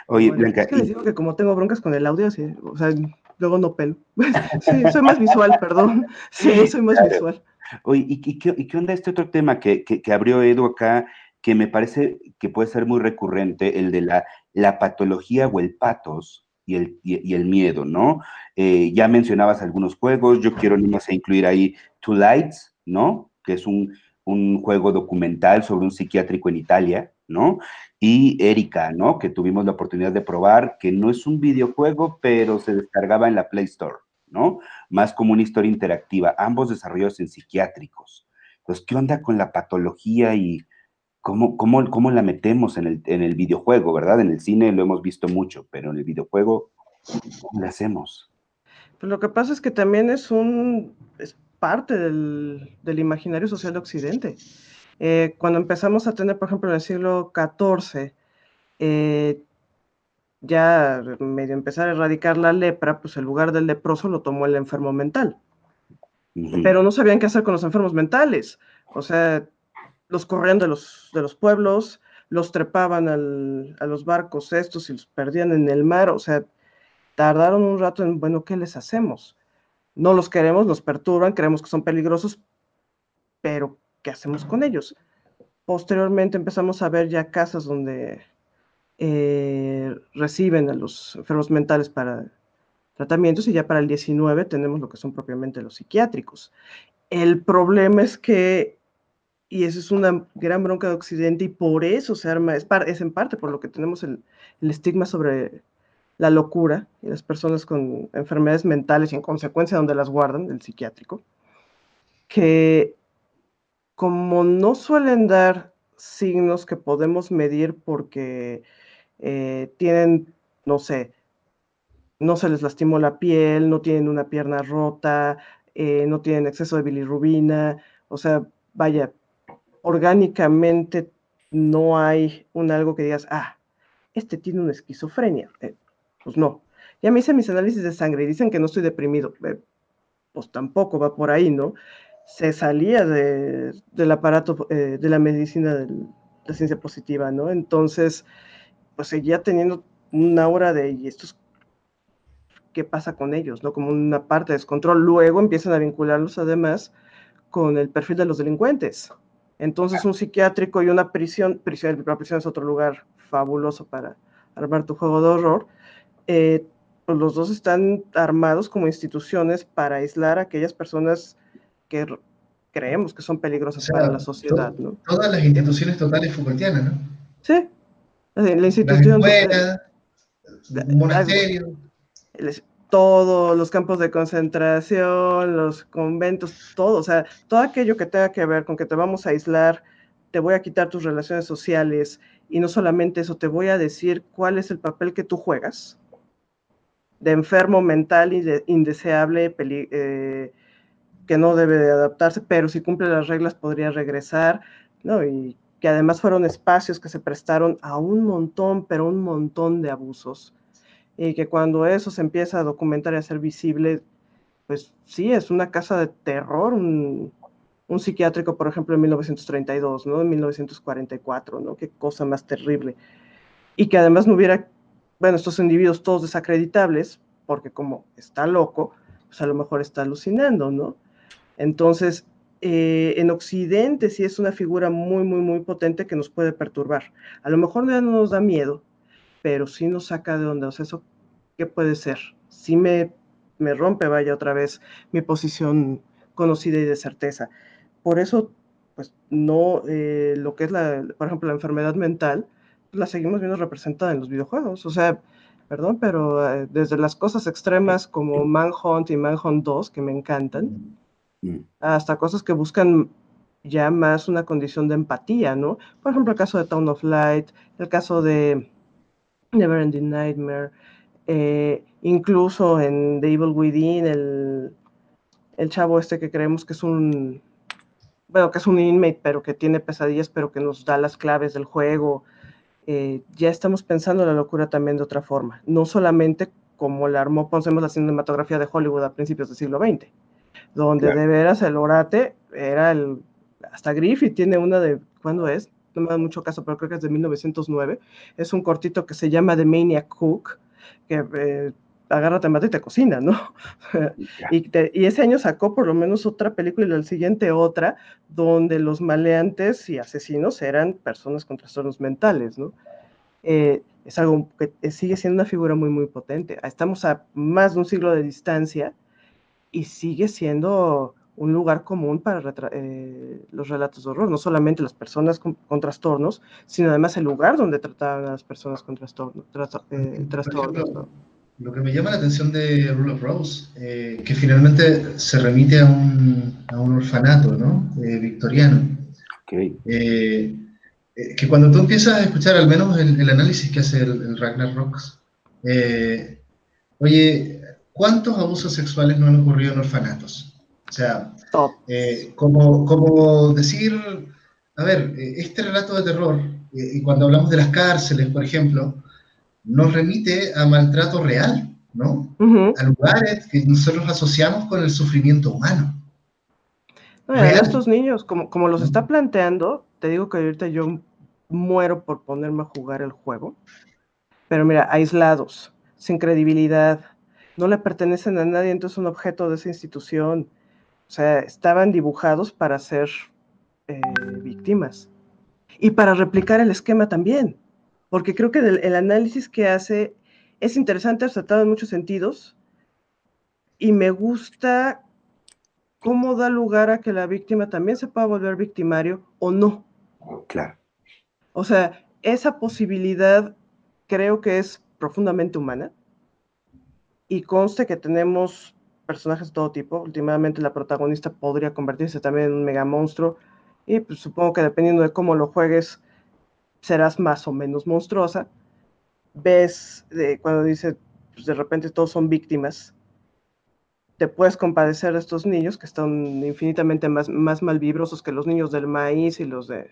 Oye, Blanca. Es que les digo que como tengo broncas con el audio, sí, o sea, luego no pelo. sí, soy más visual, perdón. Sí, soy más visual. Oye, ¿y, qué, onda este otro tema que, abrió Edu acá, que me parece que puede ser muy recurrente, el de la, la patología o el patos y el, miedo, ¿no? Eh, ya mencionabas algunos juegos, yo quiero más incluir ahí Two Lights, ¿no? Que es un, un juego documental sobre un psiquiátrico en Italia, ¿no? Y Erika, ¿no? Que tuvimos la oportunidad de probar, que no es un videojuego, pero se descargaba en la Play Store, ¿no? Más como una historia interactiva, ambos desarrollados en psiquiátricos. Entonces, ¿qué onda con la patología y cómo, cómo, cómo la metemos en el, en el videojuego, verdad? En el cine lo hemos visto mucho, pero en el videojuego, ¿cómo le hacemos? Pues lo que pasa es que también es un es parte del, del imaginario social de Occidente. Eh, cuando empezamos a tener, por ejemplo, en el siglo XIV, eh, ya medio empezar a erradicar la lepra, pues el lugar del leproso lo tomó el enfermo mental. Pero no sabían qué hacer con los enfermos mentales. O sea, los corrían de los, de los pueblos, los trepaban al, a los barcos estos y los perdían en el mar. O sea, tardaron un rato en, bueno, ¿qué les hacemos? No los queremos, nos perturban, creemos que son peligrosos, pero ¿qué hacemos con ellos? Posteriormente empezamos a ver ya casas donde eh, reciben a los enfermos mentales para tratamientos y ya para el 19 tenemos lo que son propiamente los psiquiátricos. El problema es que, y eso es una gran bronca de Occidente y por eso se arma, es, en parte por lo que tenemos el, el estigma sobre la locura y las personas con enfermedades mentales y en consecuencia donde las guardan, el psiquiátrico, que como no suelen dar signos que podemos medir porque eh, tienen, no sé, no se les lastimó la piel, no tienen una pierna rota, eh, no tienen exceso de bilirrubina, o sea, vaya, orgánicamente no hay un algo que digas, ah, este tiene una esquizofrenia. Eh, pues no. Ya me hice mis análisis de sangre y dicen que no estoy deprimido. Eh, pues tampoco va por ahí, ¿no? Se salía del aparato eh, de la medicina de la ciencia positiva, ¿no? Entonces, pues seguía teniendo una hora de, ¿y estos qué pasa con ellos, ¿no? Como una parte de descontrol. Luego empiezan a vincularlos además con el perfil de los delincuentes. Entonces, un psiquiátrico y una prisión, prisión, la prisión es otro lugar fabuloso para armar tu juego de horror, eh, pues los dos están armados como instituciones para aislar a aquellas personas que creemos que son peligrosas para la sociedad. ¿no? Todas las instituciones totales Foucaultianas, ¿no? Sí. La institución. monasterio. Todos los campos de concentración, los conventos, todo. O sea, todo aquello que tenga que ver con que te vamos a aislar, te voy a quitar tus relaciones sociales y no solamente eso, te voy a decir cuál es el papel que tú juegas de enfermo mental y de indeseable eh, que no debe de adaptarse, pero si cumple las reglas podría regresar, ¿no? Y que además fueron espacios que se prestaron a un montón, pero un montón de abusos. Y que cuando eso se empieza a documentar y a ser visible, pues sí, es una casa de terror, un, un psiquiátrico, por ejemplo, en 1932, ¿no? En 1944, ¿no? Qué cosa más terrible. Y que además no hubiera bueno, estos individuos todos desacreditables, porque como está loco, pues a lo mejor está alucinando, ¿no? Entonces, eh, en Occidente sí es una figura muy, muy, muy potente que nos puede perturbar. A lo mejor ya no nos da miedo, pero sí nos saca de onda. O sea, ¿eso qué puede ser? Sí me, me rompe, vaya, otra vez mi posición conocida y de certeza. Por eso, pues no, eh, lo que es, la, por ejemplo, la enfermedad mental, la seguimos viendo representada en los videojuegos. O sea, perdón, pero eh, desde las cosas extremas como Manhunt y Manhunt 2, que me encantan, mm. hasta cosas que buscan ya más una condición de empatía, ¿no? Por ejemplo, el caso de Town of Light, el caso de Never Ending Nightmare, eh, incluso en The Evil Within, el, el chavo este que creemos que es un, bueno, que es un inmate, pero que tiene pesadillas, pero que nos da las claves del juego, eh, ya estamos pensando la locura también de otra forma, no solamente como la armó, pensemos la cinematografía de Hollywood a principios del siglo XX, donde de veras el orate era el, hasta Griffith tiene una de, ¿cuándo es? No me da mucho caso, pero creo que es de 1909, es un cortito que se llama The Maniac Cook, que eh, agarra, te mata y te cocina, ¿no? y, y, ese año sacó por lo menos otra película y el siguiente otra, donde los maleantes y asesinos eran personas con trastornos mentales, ¿no? Eh, es algo que sigue siendo una figura muy, muy potente. Estamos a más de un siglo de distancia y sigue siendo un lugar común para eh, los relatos de horror, no solamente las personas con, trastornos, sino además el lugar donde trataban a las personas con trastorno, eh, trastornos. Lo que me llama la atención de Rule of Rose, eh, que finalmente se remite a un, a un orfanato ¿no? victoriano. que cuando tú empiezas a escuchar al menos el, análisis que hace el, el Ragnar Rocks, oye, ¿cuántos abusos sexuales no han ocurrido en orfanatos? O sea, eh, como, como, decir, a ver, eh, este relato de terror, eh, y cuando hablamos de las cárceles, por ejemplo, nos remite a maltrato real, ¿no? A lugares que nosotros asociamos con el sufrimiento humano. estos niños, como, como los está planteando, te digo que ahorita yo muero por ponerme a jugar el juego, pero mira, aislados, sin credibilidad, no le pertenecen a nadie, entonces son objeto de esa institución. O sea, estaban dibujados para ser eh, víctimas y para replicar el esquema también, porque creo que el, análisis que hace es interesante, tratado en muchos sentidos y me gusta cómo da lugar a que la víctima también se pueda volver victimario o no. Claro. O sea, esa posibilidad creo que es profundamente humana y conste que tenemos personajes de todo tipo. Últimamente la protagonista podría convertirse también en un mega monstruo. Y pues, supongo que dependiendo de cómo lo juegues, serás más o menos monstruosa. Ves de, cuando dice, pues de repente todos son víctimas. Te puedes compadecer de estos niños que están infinitamente más, más malvibrosos que los niños del maíz y los de,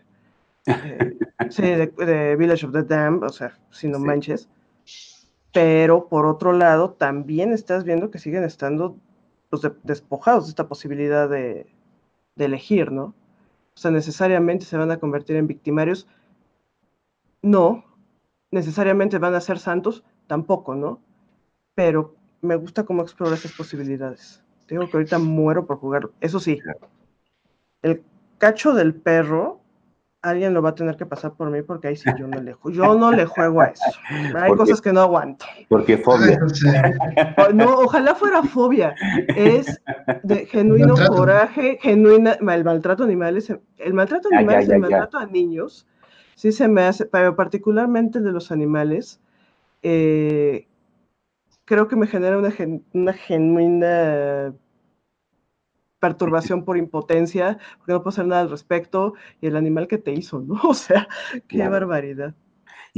eh, sí, de, Village of the Damned, o sea, si no manches pero por otro lado también estás viendo que siguen estando pues, despojados de esta posibilidad de, elegir, ¿no? O sea, necesariamente se van a convertir en victimarios. No, necesariamente van a ser santos, tampoco, ¿no? Pero me gusta cómo explora esas posibilidades. Tengo que ahorita muero por jugarlo. Eso sí, el cacho del perro alguien lo va a tener que pasar por mí porque ahí sí yo no le juego. Yo no le juego a eso. Hay cosas que no aguanto. Porque fobia. No, ojalá fuera fobia. Es de genuino coraje, genuina, el maltrato a animales, el maltrato a animales, el maltrato a niños, sí se me hace, pero particularmente el de los animales, eh, creo que me genera una, una genuina perturbación por impotencia, porque no puedo hacer nada al respecto, y el animal que te hizo, ¿no? O sea, qué barbaridad.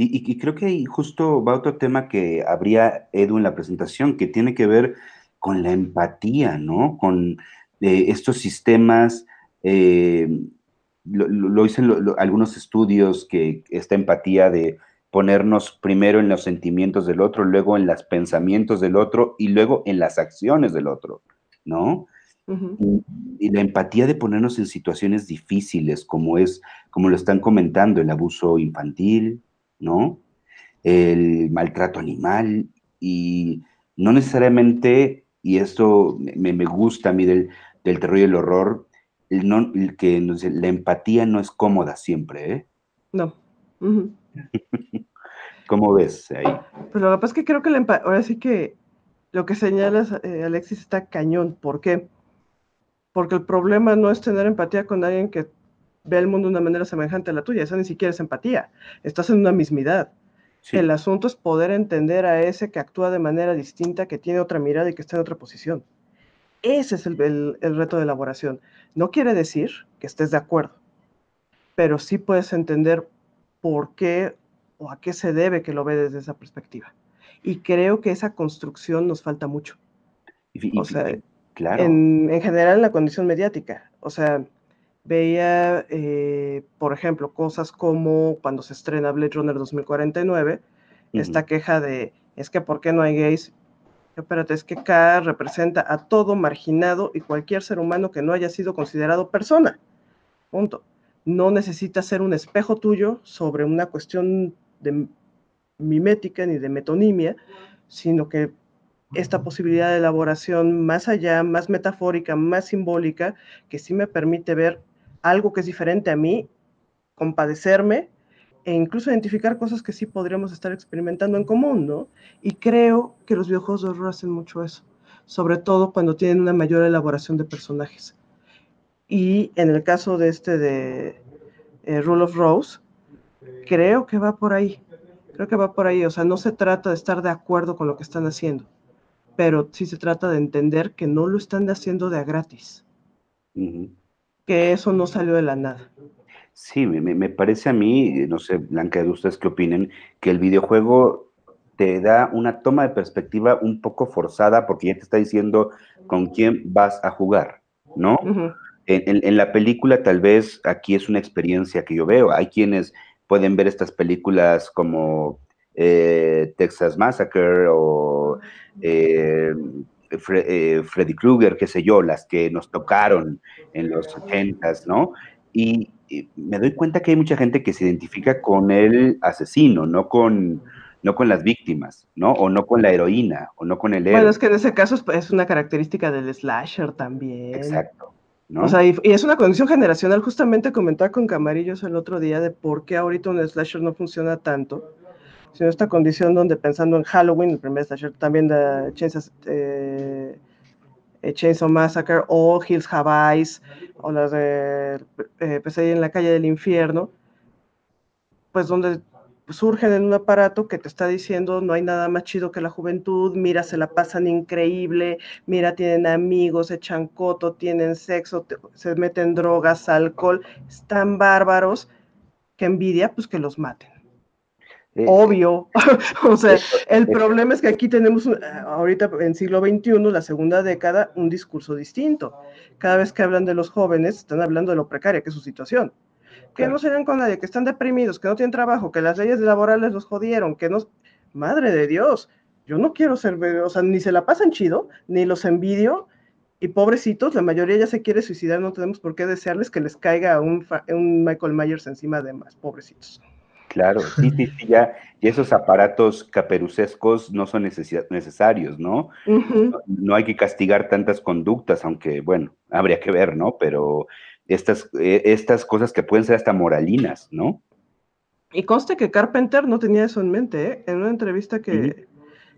Y, creo que ahí justo va otro tema que habría Edu en la presentación, que tiene que ver con la empatía, ¿no? Con eh, estos sistemas, eh, lo, dicen algunos estudios, que esta empatía de ponernos primero en los sentimientos del otro, luego en los pensamientos del otro y luego en las acciones del otro, ¿no? Y, la empatía de ponernos en situaciones difíciles, como es, como lo están comentando, el abuso infantil, ¿no? El maltrato animal, y no necesariamente, y esto me, gusta a mí del, terror y el horror, el que la empatía no es cómoda siempre, ¿eh? No. ¿Cómo ves ahí? Pues lo que pasa es que creo que la empatía, ahora sí que lo que señalas, eh, Alexis, está cañón. ¿Por qué? Porque el problema no es tener empatía con alguien que ve el mundo de una manera semejante a la tuya, esa ni siquiera es empatía, estás en una mismidad. El asunto es poder entender a ese que actúa de manera distinta, que tiene otra mirada y que está en otra posición. Ese es el, reto de elaboración. No quiere decir que estés de acuerdo, pero sí puedes entender por qué o a qué se debe que lo ve desde esa perspectiva. Y creo que esa construcción nos falta mucho. o sea, en, general en la condición mediática. O sea, veía, eh, por ejemplo, cosas como cuando se estrena Blade Runner 2049, esta queja de, es que ¿por qué no hay gays? Espérate, es que K representa a todo marginado y cualquier ser humano que no haya sido considerado persona. Punto. No necesita ser un espejo tuyo sobre una cuestión de mimética ni de metonimia, sino que esta posibilidad de elaboración más allá, más metafórica, más simbólica, que sí me permite ver algo que es diferente a mí, compadecerme e incluso identificar cosas que sí podríamos estar experimentando en común, ¿no? Y creo que los videojuegos de horror hacen mucho eso, sobre todo cuando tienen una mayor elaboración de personajes. Y en el caso de este de eh, Rule of Rose, creo que va por ahí. Creo que va por ahí. O sea, no se trata de estar de acuerdo con lo que están haciendo, pero sí se trata de entender que no lo están haciendo de a gratis. Que eso no salió de la nada. Sí, me, parece a mí, no sé, Blanca, de ustedes qué opinen, que el videojuego te da una toma de perspectiva un poco forzada porque ya te está diciendo con quién vas a jugar, ¿no? en, la película tal vez aquí es una experiencia que yo veo. Hay quienes pueden ver estas películas como eh, Texas Massacre o eh, eh, Freddy Krueger, qué sé yo, las que nos tocaron en los 80 ¿no? Y, me doy cuenta que hay mucha gente que se identifica con el asesino, no con, no con las víctimas, ¿no? O no con la heroína, o no con el héroe. Bueno, es que en ese caso es, una característica del slasher también. Exacto. ¿no? O sea, y, es una condición generacional. Justamente comentaba con Camarillos el otro día de por qué ahorita un slasher no funciona tanto, sino esta condición donde pensando en Halloween, el primer slasher, también de Chainsaw, eh, eh, Chainsaw Massacre o Hills Have Eyes, o las de eh, en la calle del infierno, pues donde surgen en un aparato que te está diciendo no hay nada más chido que la juventud, mira, se la pasan increíble, mira, tienen amigos, echan coto, tienen sexo, se meten drogas, alcohol, están bárbaros, que envidia, pues que los maten. Eh, Obvio. o sea, el problema es que aquí tenemos, eh, ahorita en siglo XXI, la segunda década, un discurso distinto. Cada vez que hablan de los jóvenes, están hablando de lo precaria que es su situación. Que no se ven con nadie, que están deprimidos, que no tienen trabajo, que las leyes laborales los jodieron, que no... Madre de Dios, yo no quiero ser, o sea, ni se la pasan chido, ni los envidio, y pobrecitos, la mayoría ya se quiere suicidar, no tenemos por qué desearles que les caiga un, un Michael Myers encima de más, pobrecitos. Claro, sí, sí, sí, ya, y esos aparatos caperucescos no son necesarios, ¿no? ¿no? hay que castigar tantas conductas, aunque, bueno, habría que ver, ¿no? Pero estas, eh, estas cosas que pueden ser hasta moralinas, ¿no? Y conste que Carpenter no tenía eso en mente, ¿eh? En una entrevista que,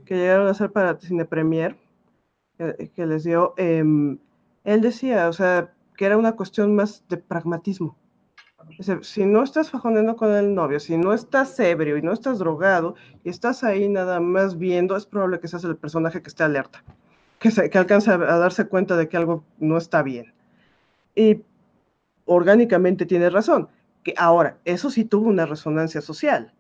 llegaron a hacer para Cine Premier, que, les dio, em, él decía, o sea, que era una cuestión más de pragmatismo si no estás fajoneando con el novio, si no estás ebrio y no estás drogado y estás ahí nada más viendo, es probable que seas el personaje que esté alerta, que, se, que alcance a, darse cuenta de que algo no está bien. Y orgánicamente tiene razón. Que ahora, eso sí tuvo una resonancia social.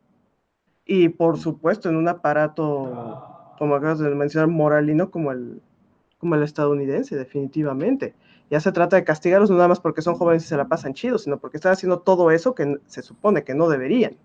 Y por supuesto, en un aparato, como acabas de mencionar, moralino como el, como el estadounidense, definitivamente ya se trata de castigarlos no nada más porque son jóvenes y se la pasan chidos, sino porque están haciendo todo eso que se supone que no deberían.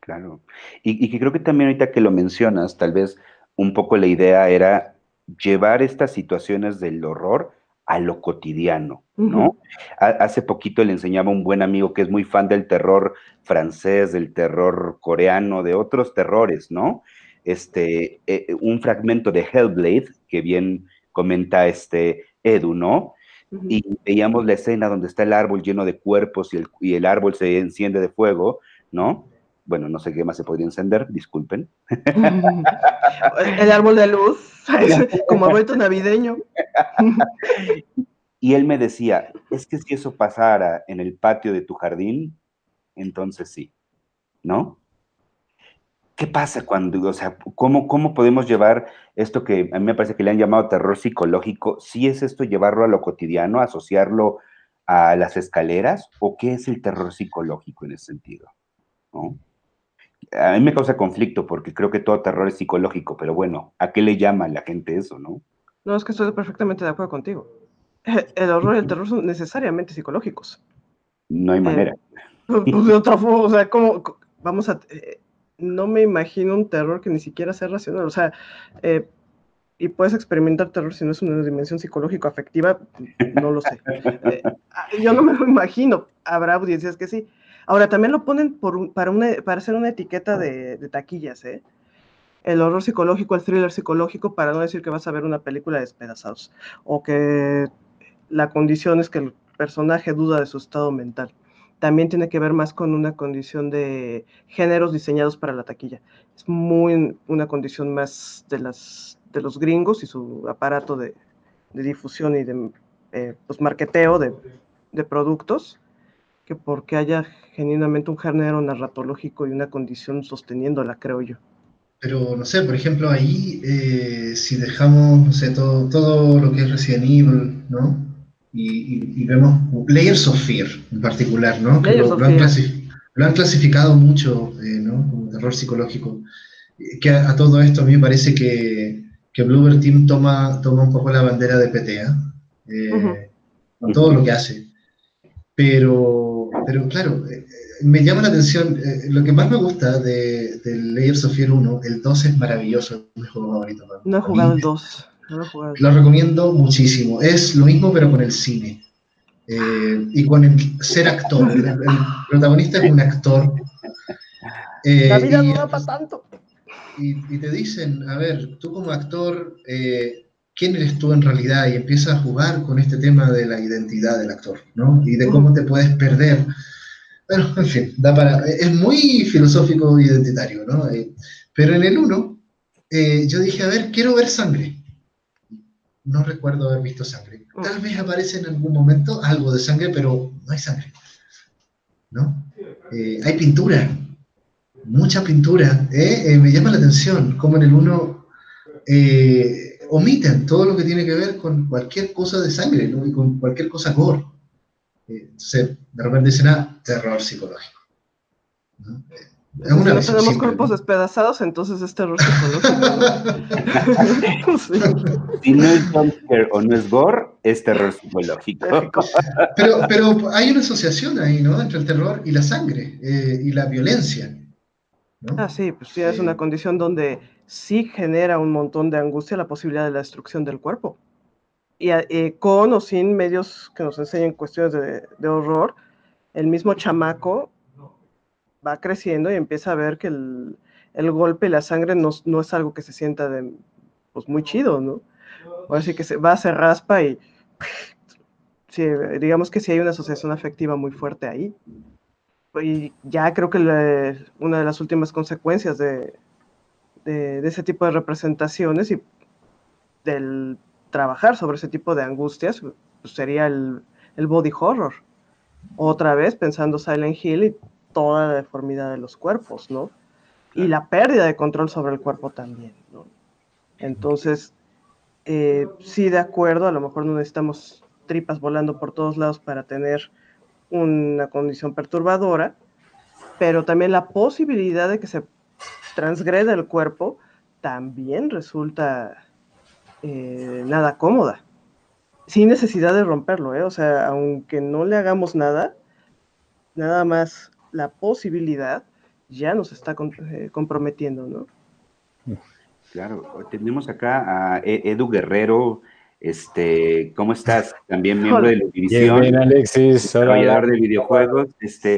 Claro. Y, que creo que también ahorita que lo mencionas, tal vez un poco la idea era llevar estas situaciones del horror a lo cotidiano, ¿no? Hace poquito le enseñaba a un buen amigo que es muy fan del terror francés, del terror coreano, de otros terrores, ¿no? Este, eh, un fragmento de Hellblade, que bien comenta este Edu, ¿no? Y veíamos la escena donde está el árbol lleno de cuerpos y el, y el árbol se enciende de fuego, ¿no? Bueno, no sé qué más se podría encender, disculpen. El árbol de luz, como vuelto navideño. Y él me decía, es que si eso pasara en el patio de tu jardín, entonces sí, ¿no? ¿Qué pasa cuando, o sea, cómo, cómo podemos llevar esto que a mí me parece que le han llamado terror psicológico? ¿Sí es esto llevarlo a lo cotidiano, asociarlo a las escaleras? ¿O qué es el terror psicológico en ese sentido? A mí me causa conflicto porque creo que todo terror es psicológico, pero bueno, ¿a qué le llama la gente eso, no? No, es que estoy perfectamente de acuerdo contigo. El horror y el terror son necesariamente psicológicos. No hay manera. Eh, pues, de otra forma, o sea, ¿cómo vamos a... Eh, no me imagino un terror que ni siquiera sea racional. O sea, eh, y puedes experimentar terror si no es una dimensión psicológico-afectiva, no lo sé. Eh, yo no me lo imagino. Habrá audiencias que sí. Ahora, también lo ponen por para, una, para hacer una etiqueta de, de, taquillas, ¿eh? El horror psicológico, el thriller psicológico, para no decir que vas a ver una película de despedazados. O que la condición es que el personaje duda de su estado mental también tiene que ver más con una condición de géneros diseñados para la taquilla. Es muy una condición más de, las, de los gringos y su aparato de, difusión y de eh, pues, marketeo de productos que porque haya genuinamente un género narratológico y una condición sosteniéndola, creo yo. Pero, no sé, por ejemplo, ahí, eh, si dejamos, no sé, todo, todo lo que es Resident Evil, ¿no? Y, vemos Layers of Fear en particular, ¿no? Que lo, han clasificado mucho, eh, ¿no? Como terror psicológico. Que a, todo esto a mí me parece que, que Bluebird Team toma, toma un poco la bandera de PTA, ¿eh? con todo lo que hace. Pero, pero claro, me llama la atención, eh, lo que más me gusta de, Layers of Fear 1, el 2 es maravilloso, es mi juego favorito. No he jugado el 2. No lo, recomiendo muchísimo. Es lo mismo pero con el cine. Eh, y con el ser actor. El, protagonista es un actor. Eh, la vida no da para tanto. Y, te dicen, a ver, tú como actor, ¿quién eres tú en realidad? Y empiezas a jugar con este tema de la identidad del actor, ¿no? Y de cómo te puedes perder bueno, en fin, da para, es muy filosófico identitario, ¿no? Eh, pero en el 1, eh, yo dije, a ver, quiero ver sangre. No recuerdo haber visto sangre. Tal vez aparece en algún momento algo de sangre, pero no hay sangre. ¿No? Eh, hay pintura, mucha pintura. me llama la atención cómo en el 1 omiten todo lo que tiene que ver con cualquier cosa de sangre, ¿no? Y con cualquier cosa gore. Entonces, de repente dicen, ah, terror psicológico. ¿no? Es una si no tenemos cuerpos despedazados, entonces es terror psicológico. Si no es jumpscare o no es gore, es terror psicológico. Pero, pero hay una asociación ahí, ¿no? Entre el terror y la sangre eh, y la violencia. ¿no? Ah, sí, pues sí, es una condición donde sí genera un montón de angustia la posibilidad de la destrucción del cuerpo y eh, con o sin medios que nos enseñen cuestiones de, horror, el mismo chamaco va creciendo y empieza a ver que el, golpe y la sangre no, es algo que se sienta de, pues muy chido, ¿no? O así que se va, se raspa y sí, digamos que sí hay una asociación afectiva muy fuerte ahí. Y ya creo que una de las últimas consecuencias de, de, ese tipo de representaciones y del trabajar sobre ese tipo de angustias pues, sería el, body horror. Otra vez pensando Silent Hill y toda la deformidad de los cuerpos, ¿no? Y la pérdida de control sobre el cuerpo también, ¿no? Entonces, eh, sí, de acuerdo, a lo mejor no necesitamos tripas volando por todos lados para tener una condición perturbadora, pero también la posibilidad de que se transgreda el cuerpo también resulta eh, nada cómoda, sin necesidad de romperlo, ¿eh? o sea, aunque no le hagamos nada, nada más la posibilidad ya nos está eh, comprometiendo, ¿no? Claro, tenemos acá a e-, Edu Guerrero, este, ¿cómo estás? También miembro de la división. Bien, Alexis. Hola, de videojuegos. Este,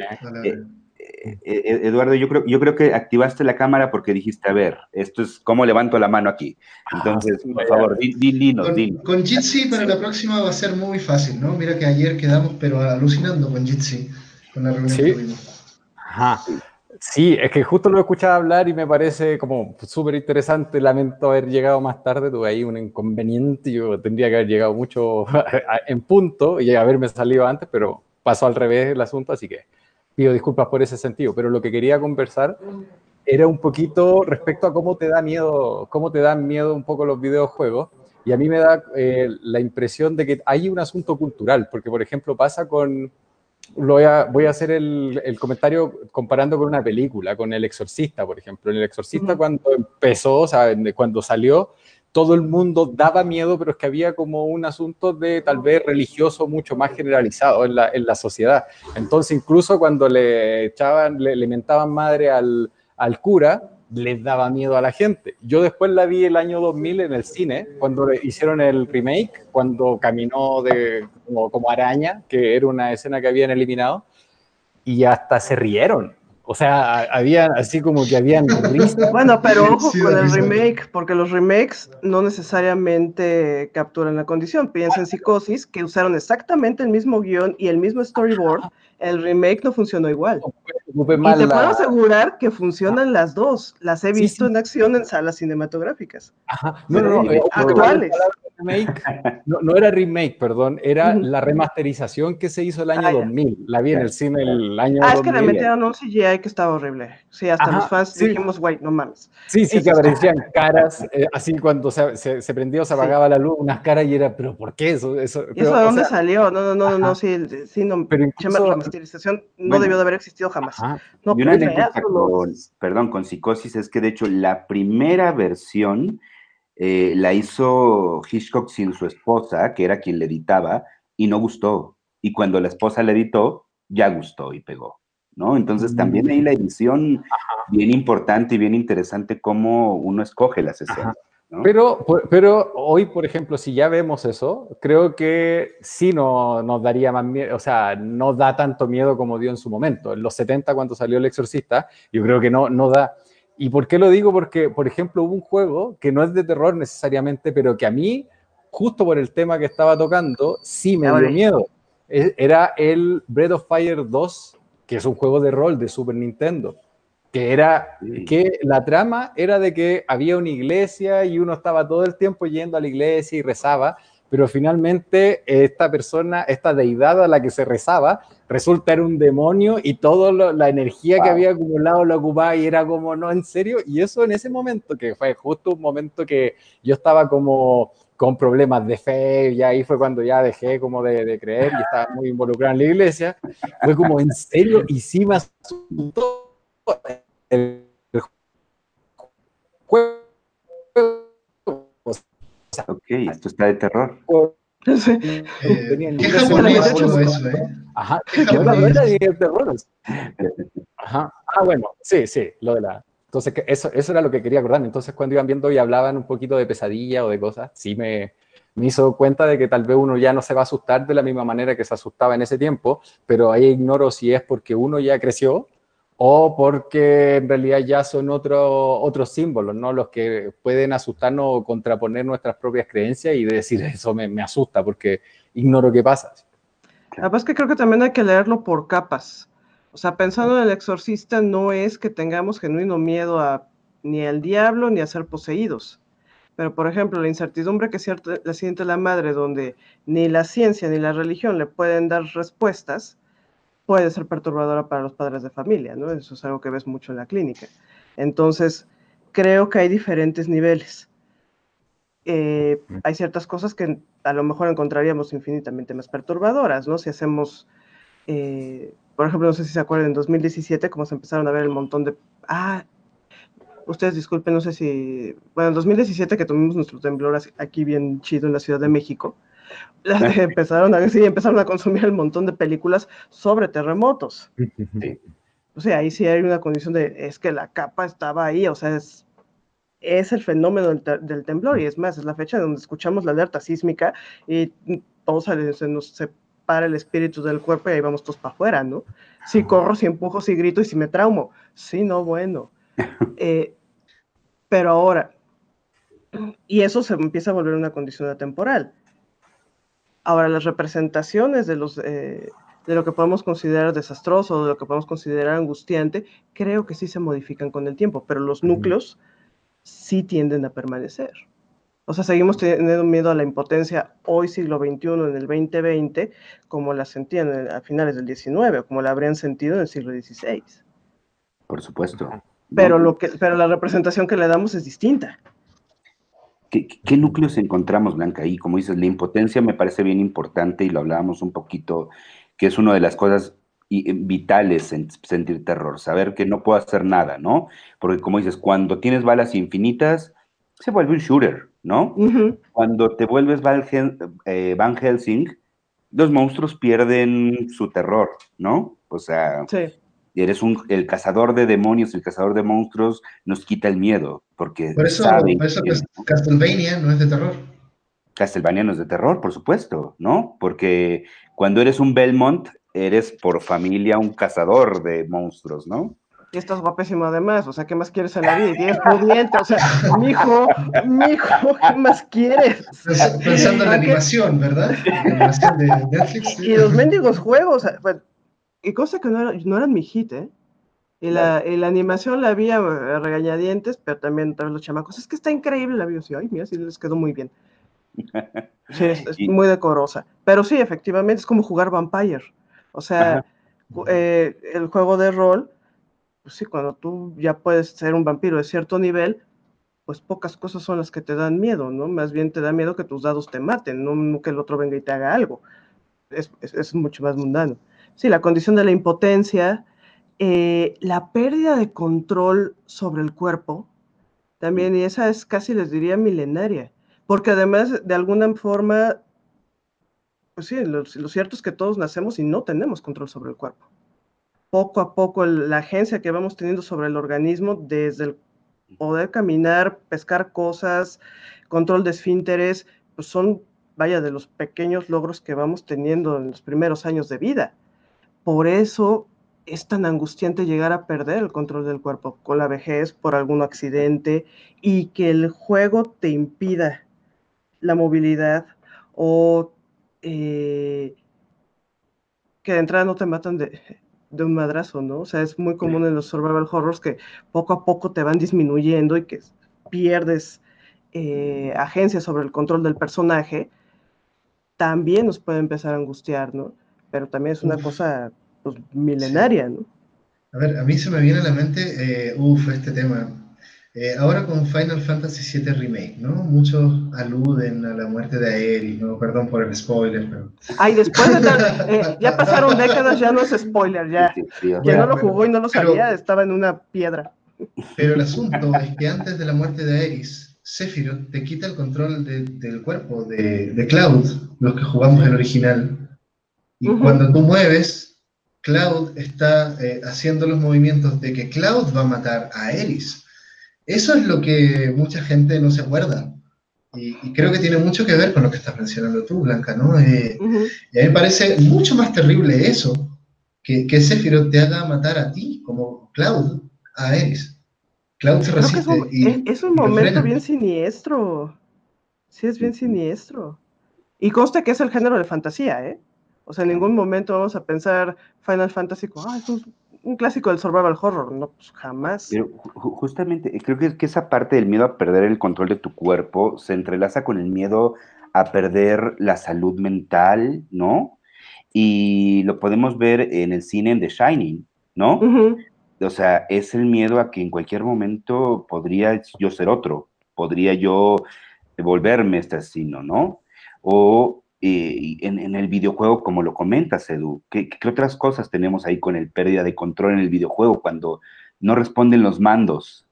eh, eh, Eduardo, yo creo, yo creo que activaste la cámara porque dijiste, a ver, esto es cómo levanto la mano aquí. Ah, Entonces, por favor, dinos, con, Con Jitsi para la próxima va a ser muy fácil, ¿no? Mira que ayer quedamos, pero alucinando con Jitsi, con la reunión que tuvimos. Ajá. Sí, es que justo lo he escuchado hablar y me parece como súper interesante. Lamento haber llegado más tarde, tuve ahí un inconveniente. Yo tendría que haber llegado mucho en punto y haberme salido antes, pero pasó al revés el asunto, así que pido disculpas por ese sentido, pero lo que quería conversar era un poquito respecto a cómo te da miedo, cómo te dan miedo un poco los videojuegos. Y a mí me da eh, la impresión de que hay un asunto cultural, porque por ejemplo pasa con, lo voy, a, voy a hacer el, el, comentario comparando con una película, con El Exorcista, por ejemplo. En El Exorcista cuando empezó, o sea, cuando salió, todo el mundo daba miedo, pero es que había como un asunto de tal vez religioso mucho más generalizado en la, en la sociedad. Entonces, incluso cuando le echaban, le, le mentaban madre al, al, cura, les daba miedo a la gente. Yo después la vi el año 2000 en el cine, cuando hicieron el remake, cuando caminó de, como, como araña, que era una escena que habían eliminado, y hasta se rieron o sea, había así como que habían Bueno, pero ojo con el remake, porque los remakes no necesariamente capturan la condición. Piensa en Psicosis, que usaron exactamente el mismo guion y el mismo storyboard. El remake no funcionó igual. y te puedo asegurar que funcionan las dos. Las he visto en acción en salas cinematográficas. Ajá. No, no, no, eh, actuales. remake, no, era remake, perdón, era la remasterización que se hizo el año 2000. Ah, la vi en el cine el año Ah, es que le metieron un CGI que estaba horrible. Sí, hasta los fans dijimos, güey, no mames. Sí, sí, que aparecían caras, eh, así cuando se, se, se prendía o se apagaba la luz, unas caras y era, pero ¿por qué eso? ¿Eso, ¿Eso de dónde salió? No, no, no, no, sí, sí, no. Pero incluso, la remasterización no debió de haber existido jamás. No, y una anécdota con, perdón, con Psicosis es que de hecho la primera versión eh, la hizo Hitchcock sin su esposa, que era quien le editaba, y no gustó. Y cuando la esposa le editó, ya gustó y pegó. ¿no? Entonces también ahí la edición, bien importante y bien interesante cómo uno escoge las escenas. Pero, pero hoy, por ejemplo, si ya vemos eso, creo que sí no, nos daría más miedo, o sea, no da tanto miedo como dio en su momento. En los 70, cuando salió El Exorcista, yo creo que no, no da. ¿Y por qué lo digo? Porque, por ejemplo, hubo un juego que no es de terror necesariamente, pero que a mí, justo por el tema que estaba tocando, sí me dio miedo. E, era el Breath of Fire 2, que es un juego de rol de Super Nintendo que era que la trama era de que había una iglesia y uno estaba todo el tiempo yendo a la iglesia y rezaba, pero finalmente esta persona, esta deidad a la que se rezaba, resulta era un demonio y toda la energía que había acumulado lo ocupaba y era como, no, en serio, y eso en ese momento, que fue justo un momento que yo estaba como con problemas de fe, y ahí fue cuando ya dejé como de, de creer y estaba muy involucrado en la iglesia, fue como, en serio, y sí me asustó el juego. Ok, esto está de terror. Sí. Eh, ¿Qué japonés eso, eh? Ajá, ¿Qué de terror? Ajá. Ah, bueno, sí, sí, lo de la... Entonces, eso, eso era lo que quería acordar. Entonces, cuando iban viendo y hablaban un poquito de pesadilla o de cosas, sí me, me hizo cuenta de que tal vez uno ya no se va a asustar de la misma manera que se asustaba en ese tiempo, pero ahí ignoro si es porque uno ya creció o porque en realidad ya son otro, otros símbolos, ¿no? Los que pueden asustarnos o contraponer nuestras propias creencias y decir eso me, asusta porque ignoro qué pasa. Además que creo que también hay que leerlo por capas. O sea, pensando en el exorcista no es que tengamos genuino miedo ni al diablo ni a ser poseídos. Pero, por ejemplo, la incertidumbre que siente la madre, donde ni la ciencia ni la religión le pueden dar respuestas, puede ser perturbadora para los padres de familia, ¿no? Eso es algo que ves mucho en la clínica. Entonces, creo que hay diferentes niveles. Eh, hay ciertas cosas que a lo mejor encontraríamos infinitamente más perturbadoras, ¿no? Si hacemos, eh, por ejemplo, no sé si se acuerdan, en 2017, cómo se empezaron a ver el montón de... Ah, ustedes disculpen, no sé si... Bueno, en 2017 que tuvimos nuestro temblor aquí bien chido en la Ciudad de México, empezaron, a, sí, empezaron a consumir un montón de películas sobre terremotos. O sea, ahí sí hay una condición de, es que la capa estaba ahí, o sea, es, es el fenómeno del, temblor y es más, es la fecha donde escuchamos la alerta sísmica y todos se, nos separa el espíritu del cuerpo y ahí vamos todos para afuera, ¿no? Si corro, si empujo, si grito y si me traumo. Sí, no, bueno. Eh, pero ahora, y eso se empieza a volver una condición temporal. Ahora, las representaciones de, los, eh, de lo que podemos considerar desastroso, o de lo que podemos considerar angustiante, creo que sí se modifican con el tiempo, pero los núcleos sí tienden a permanecer. O sea, seguimos teniendo miedo a la impotencia hoy, siglo XXI, en el 2020, como la sentían a finales del XIX, o como la habrían sentido en el siglo XVI. Por supuesto. Pero, lo que, pero la representación que le damos es distinta. ¿Qué, núcleos encontramos, Blanca? Ahí, como dices, la impotencia me parece bien importante y lo hablábamos un poquito, que es una de las cosas eh, vitales en sentir terror, saber que no puedo hacer nada, ¿no? Porque como dices, cuando tienes balas infinitas, se vuelve un shooter, ¿no? Cuando te vuelves eh, Van, Helsing, los monstruos pierden su terror, ¿no? O sea, sí eres un, el cazador de demonios, el cazador de monstruos, nos quita el miedo, porque Por eso, por eso Castlevania no es de terror. Castlevania no es de terror, por supuesto, ¿no? Porque cuando eres un Belmont, eres por familia un cazador de monstruos, ¿no? Y estás guapísimo además, o sea, ¿qué más quieres en la vida? Y tienes pudiente, o sea, mijo, mijo, ¿qué más quieres? Pensando en la animación, ¿verdad? La animación de Netflix. Y los mendigos juegos, y cosa que no, no eran mi hit, ¿eh? Y la, la, animación la había regañadientes, pero también todos los chamacos. Es que está increíble la vida. ay, mira, sí les quedó muy bien. Sí, es, muy decorosa. Pero sí, efectivamente, es como jugar Vampire. O sea, eh, el juego de rol, pues sí, cuando tú ya puedes ser un vampiro de cierto nivel, pues pocas cosas son las que te dan miedo, ¿no? Más bien te da miedo que tus dados te maten, no que el otro venga y te haga algo. Es, es, mucho más mundano. Sí, la condición de la impotencia, eh, la pérdida de control sobre el cuerpo, también, y esa es casi, les diría, milenaria, porque además, de alguna forma, pues sí, lo, cierto es que todos nacemos y no tenemos control sobre el cuerpo. Poco a poco, la agencia que vamos teniendo sobre el organismo, desde el poder caminar, pescar cosas, control de esfínteres, pues son, vaya, de los pequeños logros que vamos teniendo en los primeros años de vida. Por eso es tan angustiante llegar a perder el control del cuerpo con la vejez por algún accidente y que el juego te impida la movilidad o eh, que de entrada no te matan de, de, un madrazo, ¿no? O sea, es muy común en los survival horrors que poco a poco te van disminuyendo y que pierdes eh, agencia sobre el control del personaje, también nos puede empezar a angustiar, ¿no? Pero también es una cosa pues, milenaria, ¿no? A ver, a mí se me viene a la mente, eh, uff, este tema. Eh, ahora con Final Fantasy VII Remake, ¿no? Muchos aluden a la muerte de Aerith, ¿no? Perdón por el spoiler, pero... Ay, después de eh, ya pasaron décadas, ya no es spoiler, ya. Quien no lo jugó y no lo sabía, estaba en una piedra. Pero el asunto es que antes de la muerte de Aerith, Sephiroth te quita el control del cuerpo de, de, Cloud, los que jugamos el original. Y cuando tú mueves, Cloud está eh, haciendo los movimientos de que Cloud va a matar a Eris. Eso es lo que mucha gente no se acuerda. Y, creo que tiene mucho que ver con lo que estás mencionando tú, Blanca, ¿no? Eh, y a mí me parece mucho más terrible eso, que, que Sephiroth te haga matar a ti, como Cloud, a Eris. Cloud se resiste. Es un, momento bien siniestro. Sí, es bien siniestro. Y consta que es el género de fantasía, ¿eh? O sea, en ningún momento vamos a pensar Final Fantasy como, ah, es un, clásico del survival horror. No, pues jamás. Pero justamente, creo que, que esa parte del miedo a perder el control de tu cuerpo se entrelaza con el miedo a perder la salud mental, ¿no? Y lo podemos ver en el cine en The Shining, ¿no? O sea, es el miedo a que en cualquier momento podría yo ser otro, podría yo volverme este asesino, ¿no? O eh, en, el videojuego, como lo comentas, Edu, ¿qué, otras cosas tenemos ahí con el pérdida de control en el videojuego cuando no responden los mandos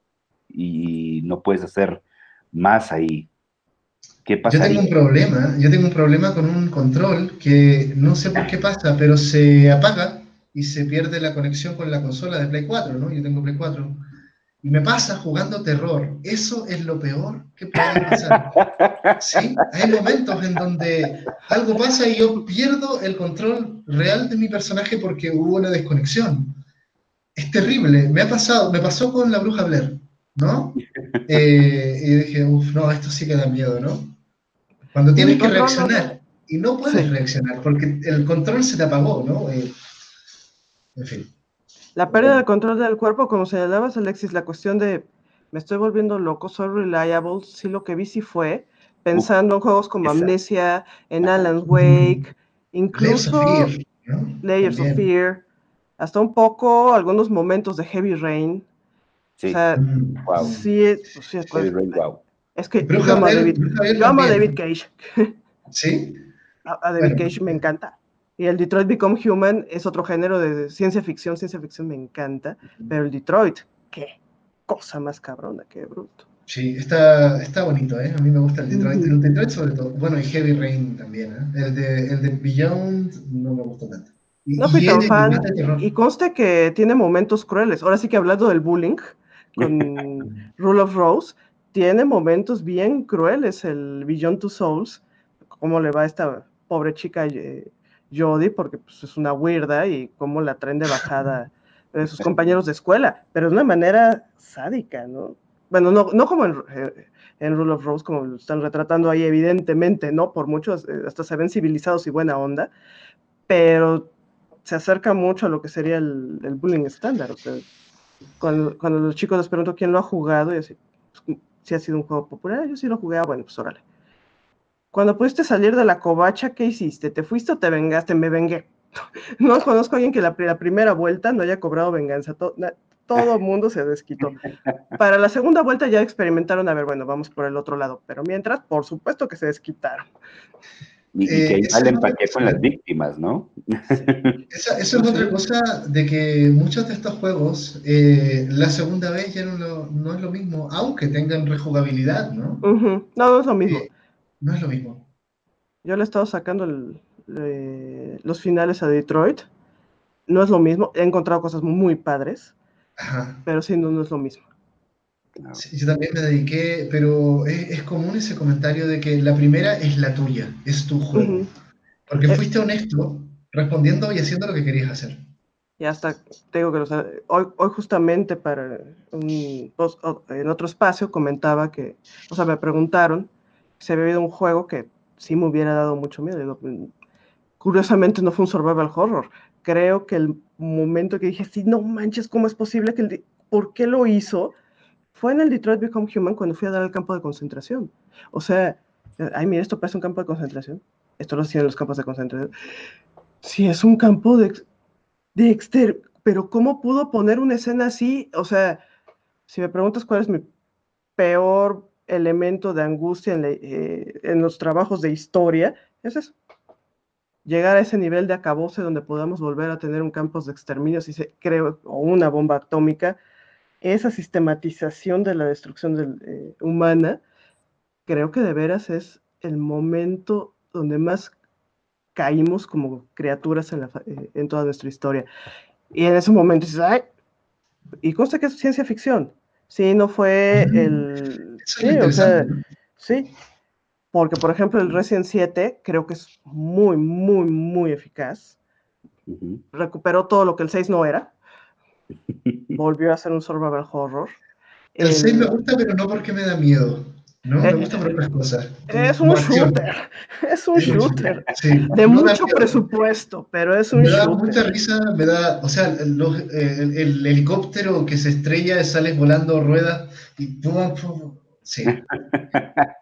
y no puedes hacer más ahí? ¿Qué pasa? Yo tengo un problema, yo tengo un problema con un control que no sé por qué pasa, pero se apaga y se pierde la conexión con la consola de Play 4, ¿no? Yo tengo Play 4 y me pasa jugando terror. Eso es lo peor que puede pasar. ¿Sí? Hay momentos en donde algo pasa y yo pierdo el control real de mi personaje porque hubo una desconexión. Es terrible. Me ha pasado, me pasó con la bruja Blair, ¿no? Eh, y dije, uff, no, esto sí que da miedo, ¿no? Cuando tienes que reaccionar y no puedes reaccionar porque el control se te apagó, ¿no? Eh, en fin. La pérdida de control del cuerpo, como señalabas, Alexis, la cuestión de me estoy volviendo loco, soy reliable, sí lo que vi sí fue, pensando en juegos como Amnesia, en Alan Wake, incluso Layers of Fear, hasta un poco algunos momentos de Heavy Rain. Sí, o sea, wow. sí, es, Heavy Rain, wow. es que yo amo, a David, yo amo a David Cage. ¿Sí? A, David Cage me encanta. Y el Detroit Become Human es otro género de ciencia ficción. Ciencia ficción me encanta. Pero el Detroit, qué cosa más cabrona, qué bruto. Sí, está, está bonito, ¿eh? A mí me gusta el Detroit. El Detroit sobre todo. Bueno, y Heavy Rain también, ¿eh? El de, el de Beyond no me gusta tanto. Y, no fui tan fan. Y conste que tiene momentos crueles. Ahora sí que hablando del bullying con Rule of Rose, tiene momentos bien crueles el Beyond Two Souls. ¿Cómo le va a esta pobre chica eh, Jodie, porque pues, es una weirda y cómo la traen de bajada de sus compañeros de escuela, pero de una manera sádica, ¿no? Bueno, no, no como en, eh, en, Rule of Rose, como lo están retratando ahí, evidentemente, ¿no? Por muchos, eh, hasta se ven civilizados y buena onda, pero se acerca mucho a lo que sería el, bullying estándar. O sea, cuando, cuando, los chicos les pregunto quién lo ha jugado, y así, pues, si ha sido un juego popular, yo sí lo jugué, bueno, pues órale. Cuando pudiste salir de la covacha, ¿qué hiciste? ¿Te fuiste o te vengaste? Me vengué. No conozco a alguien que la, primera vuelta no haya cobrado venganza. Todo, todo el mundo se desquitó. Para la segunda vuelta ya experimentaron, a ver, bueno, vamos por el otro lado. Pero mientras, por supuesto que se desquitaron. Y, que ahí sale empaque con las víctimas, ¿no? Esa, eso es otra cosa de que muchos de estos juegos, eh, la segunda vez ya no, no, es lo mismo, aunque tengan rejugabilidad, ¿no? No, no es lo mismo. Eh, no es lo mismo. Yo le he estado sacando los finales a Detroit. No es lo mismo. He encontrado cosas muy padres. Pero sí, no, es lo mismo. yo también me dediqué, pero es, común ese comentario de que la primera es la tuya, es tu juego. Porque eh, fuiste honesto respondiendo y haciendo lo que querías hacer. Y hasta tengo que hoy, hoy justamente para un en otro espacio comentaba que, o sea, me preguntaron se había habido un juego que sí me hubiera dado mucho miedo. curiosamente no fue un survival horror. Creo que el momento que dije, sí, no manches, ¿cómo es posible que el... ¿Por qué lo hizo? Fue en el Detroit Become Human cuando fui a dar el campo de concentración. O sea, ay, mira, esto parece un campo de concentración. Esto lo hacían los campos de concentración. Sí, es un campo de, de exter... Pero ¿cómo pudo poner una escena así? O sea, si me preguntas cuál es mi peor elemento de angustia eh, en, los trabajos de historia, es eso. Llegar a ese nivel de acabose donde podamos volver a tener un campo de exterminio, si se creo, o una bomba atómica, esa sistematización de la destrucción eh, humana, creo que de veras es el momento donde más caímos como criaturas en, eh, en toda nuestra historia. Y en ese momento dices, ay, y consta que es ciencia ficción. Sí, no fue el, Sí, o sea, sí. Porque, por ejemplo, el Resident 7 creo que es muy, muy, muy eficaz. Recuperó todo lo que el 6 no era. Volvió a ser un survival horror. El, 6 me gusta, pero no porque me da miedo. No, me gusta por otras cosas. Es un shooter. Es un shooter. de mucho presupuesto, pero es un shooter. Me da mucha risa, me da, o sea, el, el, helicóptero que se estrella, sales volando ruedas y pum, pum, Sí.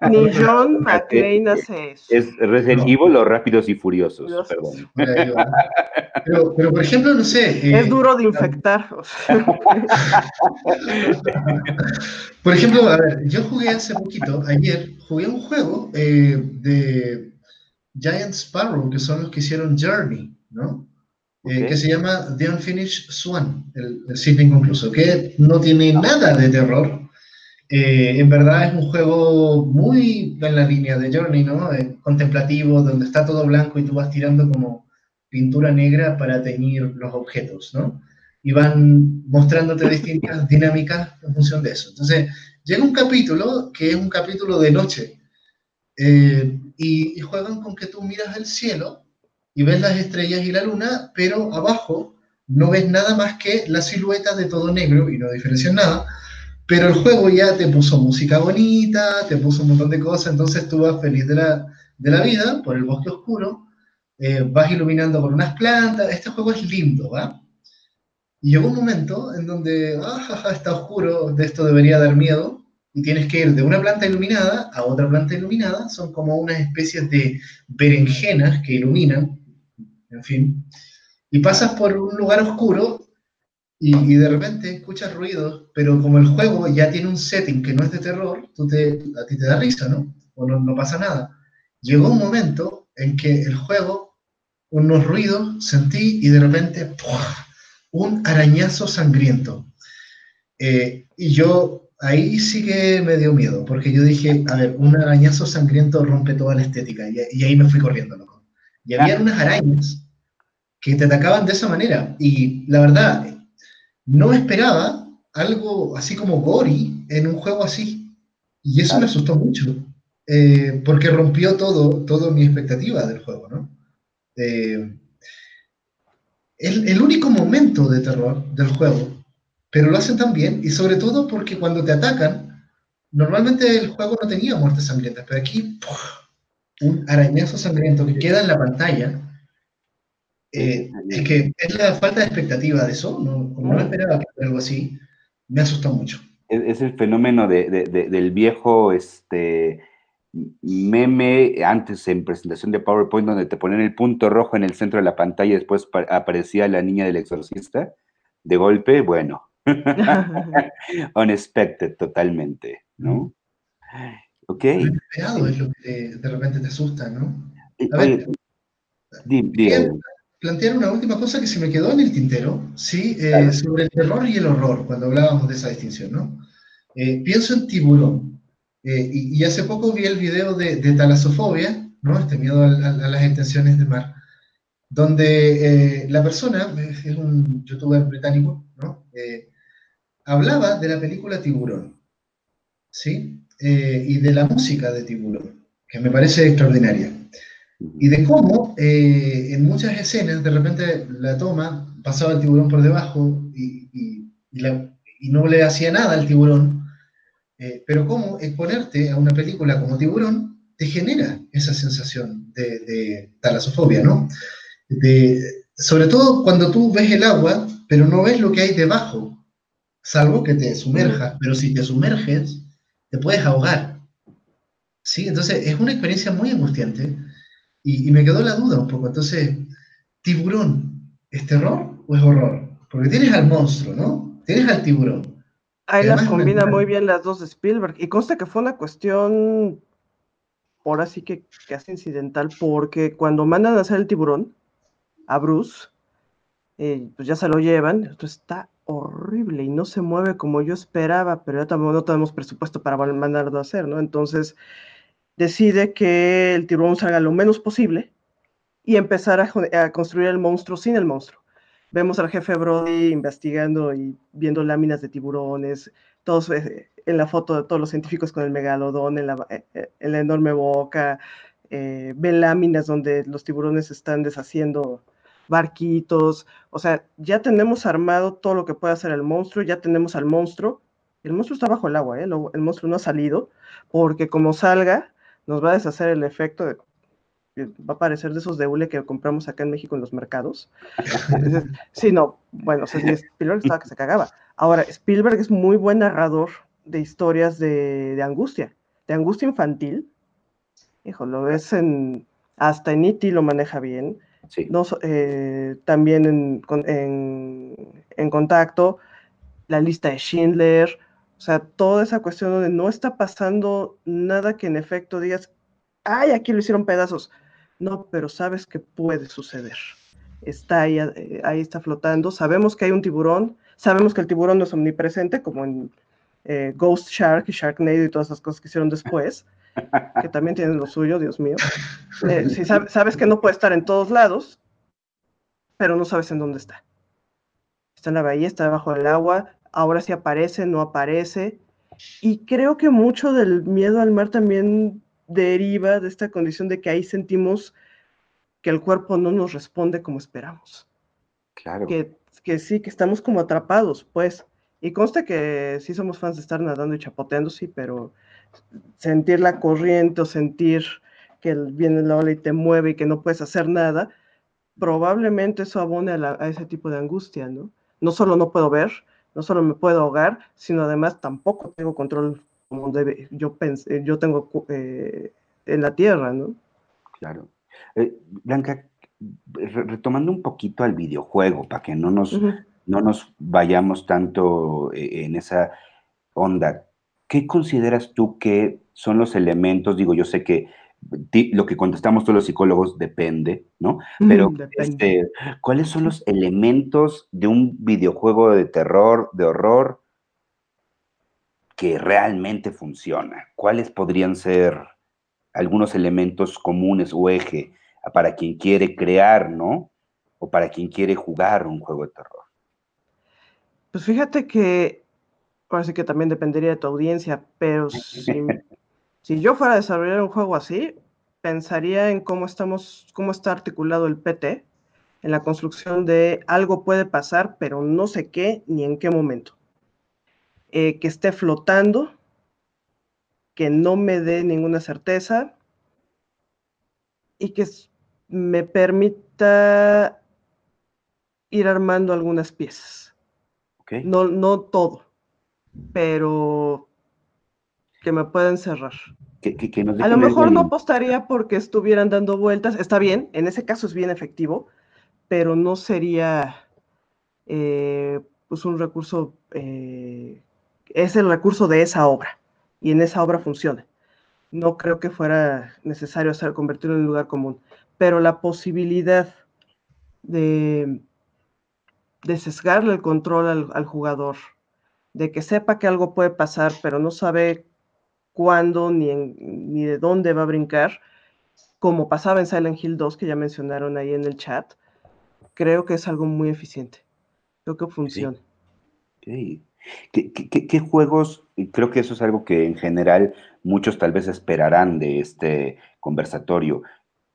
Ni John McClane hace eso. Es Resident Evil o Rápidos y Furiosos, perdón. Pero, pero, por ejemplo, no sé. es eh, duro de infectar. por ejemplo, a ver, yo jugué hace poquito, ayer, jugué un juego eh, de Giant Sparrow, que son los que hicieron Journey, ¿no? Eh, que se llama The Unfinished Swan, el, el cine inconcluso, que no tiene nada de terror, eh, en verdad es un juego muy en la línea de Journey, ¿no? contemplativo, donde está todo blanco y tú vas tirando como pintura negra para teñir los objetos, ¿no? Y van mostrándote distintas dinámicas en función de eso. Entonces, llega un capítulo que es un capítulo de noche eh, y, y juegan con que tú miras el cielo y ves las estrellas y la luna, pero abajo no ves nada más que la silueta de todo negro y no diferencias nada pero el juego ya te puso música bonita, te puso un montón de cosas, entonces tú vas feliz de la, de la vida por el bosque oscuro, eh, vas iluminando con unas plantas, este juego es lindo, ¿va? Y llegó un momento en donde, ah, está oscuro, de esto debería dar miedo, y tienes que ir de una planta iluminada a otra planta iluminada, son como unas especies de berenjenas que iluminan, en fin, y pasas por un lugar oscuro y, de repente escuchas ruidos, pero como el juego ya tiene un setting que no es de terror, tú te, a ti te da risa, ¿no? O no, no pasa nada. Llegó un momento en que el juego, unos ruidos, sentí y de repente, un arañazo sangriento. Eh, y yo ahí sí que me dio miedo, porque yo dije, a ver, un arañazo sangriento rompe toda la estética, y, y ahí me fui corriendo, loco. Y había unas arañas que te atacaban de esa manera, y la verdad, no esperaba algo así como gory en un juego así. Y eso me asustó mucho, eh, porque rompió todo, todo mi expectativa del juego, ¿no? Eh, el, el, único momento de terror del juego, pero lo hacen tan bien, y sobre todo porque cuando te atacan, normalmente el juego no tenía muertes sangrientas, pero aquí, un arañazo sangriento que queda en la pantalla, eh, es que es la falta de expectativa de eso, ¿no? como no esperaba algo así, me asustó mucho. Es, el fenómeno de, del viejo, este, meme antes en presentación de PowerPoint donde te ponen el punto rojo en el centro de la pantalla y después aparecía la niña del exorcista de golpe, bueno, unexpected totalmente, ¿no? Ok. Es lo que de repente te asusta, ¿no? Eh, A ver, plantear una última cosa que se me quedó en el tintero, ¿sí? Eh, sobre el terror y el horror, cuando hablábamos de esa distinción, ¿no? Eh, pienso en tiburón. Eh, y, hace poco vi el video de, talasofobia, ¿no? Este miedo a, las extensiones del mar, donde la persona, es un youtuber británico, ¿no? hablaba de la película Tiburón, ¿sí? y de la música de Tiburón, que me parece extraordinaria. Y de cómo eh, en muchas escenas de repente la toma, pasaba el tiburón por debajo y, y, no le hacía nada al tiburón, eh, pero cómo exponerte a una película como Tiburón te genera esa sensación de, de talasofobia, ¿no? De, sobre todo cuando tú ves el agua, pero no ves lo que hay debajo, salvo que te sumerjas, pero si te sumerges, te puedes ahogar. ¿Sí? Entonces es una experiencia muy angustiante y, me quedó la duda un poco. Entonces, tiburón, ¿es terror o es horror? Porque tienes al monstruo, ¿no? Tienes al tiburón. Ahí las combina muy bien las dos de Spielberg. Y consta que fue una cuestión, ahora sí que casi incidental, porque cuando mandan a hacer el tiburón a Bruce, eh, pues ya se lo llevan. Esto está horrible y no se mueve como yo esperaba, pero ya tampoco no tenemos presupuesto para mandarlo a hacer, ¿no? Entonces, decide que el tiburón salga lo menos posible y empezar a, construir el monstruo sin el monstruo. Vemos al jefe Brody investigando y viendo láminas de tiburones, todos eh, en la foto de todos los científicos con el megalodón en la, eh, eh, enorme boca, ven láminas donde los tiburones están deshaciendo barquitos, o sea, ya tenemos armado todo lo que puede hacer el monstruo, ya tenemos al monstruo, el monstruo está bajo el agua, el monstruo no ha salido, porque como salga, nos va a deshacer el efecto de va a parecer de esos de hule que compramos acá en México en los mercados. sí, no, bueno, Spielberg estaba que se cagaba. Ahora, Spielberg es muy buen narrador de historias de, angustia, de angustia infantil. Hijo, lo ves en, hasta en E.T. lo maneja bien. Sí. No, eh, también en, en, en, contacto, la lista de Schindler, o sea, toda esa cuestión donde no está pasando nada que en efecto digas, ay, aquí lo hicieron pedazos. No, pero sabes que puede suceder. Está ahí, eh, ahí está flotando. Sabemos que hay un tiburón. Sabemos que el tiburón no es omnipresente, como en eh, Ghost Shark y Sharknado y todas esas cosas que hicieron después, que también tienen lo suyo, Dios mío. Eh, sabes que no puede estar en todos lados, pero no sabes en dónde está. Está en la bahía, está debajo del agua, ahora sí aparece, no aparece. Y creo que mucho del miedo al mar también deriva de esta condición de que ahí sentimos que el cuerpo no nos responde como esperamos. Claro. Que, que sí, que estamos como atrapados, pues. Y consta que sí somos fans de estar nadando y chapoteando, sí, pero sentir la corriente o sentir que viene la ola y te mueve y que no puedes hacer nada, probablemente eso abone a, a ese tipo de angustia, ¿no? No solo no puedo ver, no solo me puedo ahogar, sino además tampoco tengo control como debe, yo, pensé, yo tengo eh, en la tierra, ¿no? Claro. Eh, Blanca, retomando un poquito al videojuego, para que no nos, no nos vayamos tanto eh, en esa onda, ¿qué consideras tú que son los elementos? Digo, yo sé que lo que contestamos todos los psicólogos depende, ¿no? Pero, este, ¿cuáles son los elementos de un videojuego de terror, de horror, que realmente funciona? ¿Cuáles podrían ser algunos elementos comunes o eje para quien quiere crear, ¿no? O para quien quiere jugar un juego de terror. Pues fíjate que, parece que también dependería de tu audiencia, pero si, Si yo fuera a desarrollar un juego así, pensaría en cómo estamos, cómo está articulado el PT, en la construcción de algo puede pasar, pero no sé qué ni en qué momento. Eh, que esté flotando, que no me dé ninguna certeza y que me permita ir armando algunas piezas. No, no todo, pero que me pueden cerrar. a lo mejor no apostaría porque estuvieran dando vueltas. Está bien, en ese caso es bien efectivo, pero no sería eh, pues un recurso, eh, es el recurso de esa obra y en esa obra funciona. No creo que fuera necesario hacer, convertirlo en un lugar común, pero la posibilidad de, de sesgarle el control al, al jugador, de que sepa que algo puede pasar, pero no sabe cuándo ni, ni de dónde va a brincar, como pasaba en Silent Hill 2, que ya mencionaron ahí en el chat, creo que es algo muy eficiente. Creo que funciona. ¿Qué, qué, juegos? Creo que eso es algo que en general muchos tal vez esperarán de este conversatorio.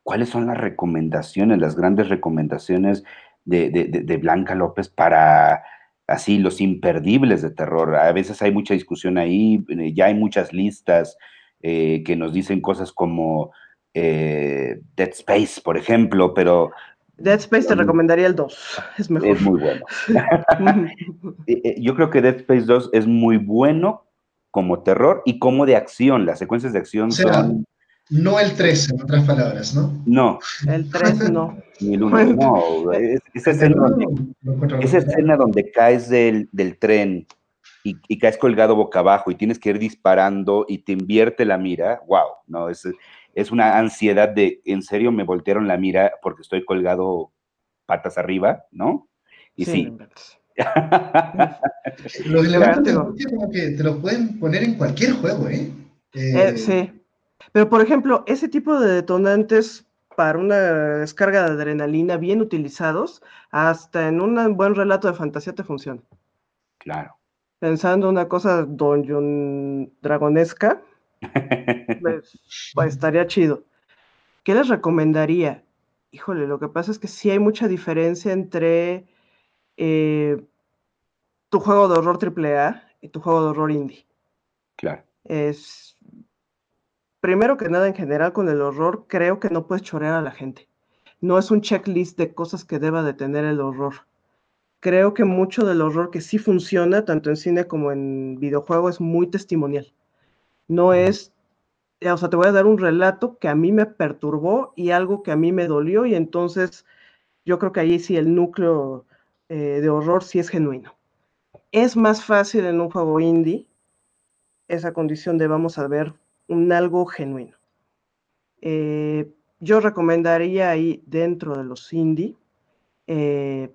¿Cuáles son las recomendaciones, las grandes recomendaciones de, de Blanca López para así los imperdibles de terror. A veces hay mucha discusión ahí, eh, ya hay muchas listas eh, que nos dicen cosas como eh, Dead Space, por ejemplo, pero... Dead Space te recomendaría el 2, es mejor. Es muy bueno. Yo creo que Dead Space 2 es muy bueno como terror y como de acción. Las secuencias de acción son no el 3, en otras palabras, ¿no? No. El 3 no. Ni el 1, no. esa, escena donde, caes del, tren y, caes colgado boca abajo y tienes que ir disparando y te invierte la mira, wow, no, es, es una ansiedad de, en serio, me voltearon la mira porque estoy colgado patas arriba, ¿no? Y sí. Los elementos como que te lo pueden poner en cualquier juego, ¿eh? eh sí. Pero, por ejemplo, ese tipo de detonantes para una descarga de adrenalina bien utilizados, hasta en un buen relato de fantasía te funciona. Claro. Pensando una cosa donjon dragonesca, pues, pues, estaría chido. ¿Qué les recomendaría? Híjole, lo que pasa es que sí hay mucha diferencia entre eh, tu juego de horror AAA y tu juego de horror indie. Claro. Es, primero que nada, en general, con el horror, creo que no puedes chorear a la gente. No es un checklist de cosas que deba de tener el horror. Creo que mucho del horror que sí funciona, tanto en cine como en videojuego, es muy testimonial. No es, o sea, te voy a dar un relato que a mí me perturbó y algo que a mí me dolió, y entonces yo creo que ahí sí el núcleo eh, de horror sí es genuino. Es más fácil en un juego indie esa condición de vamos a ver un algo genuino. Eh, yo recomendaría ahí dentro de los indie, eh,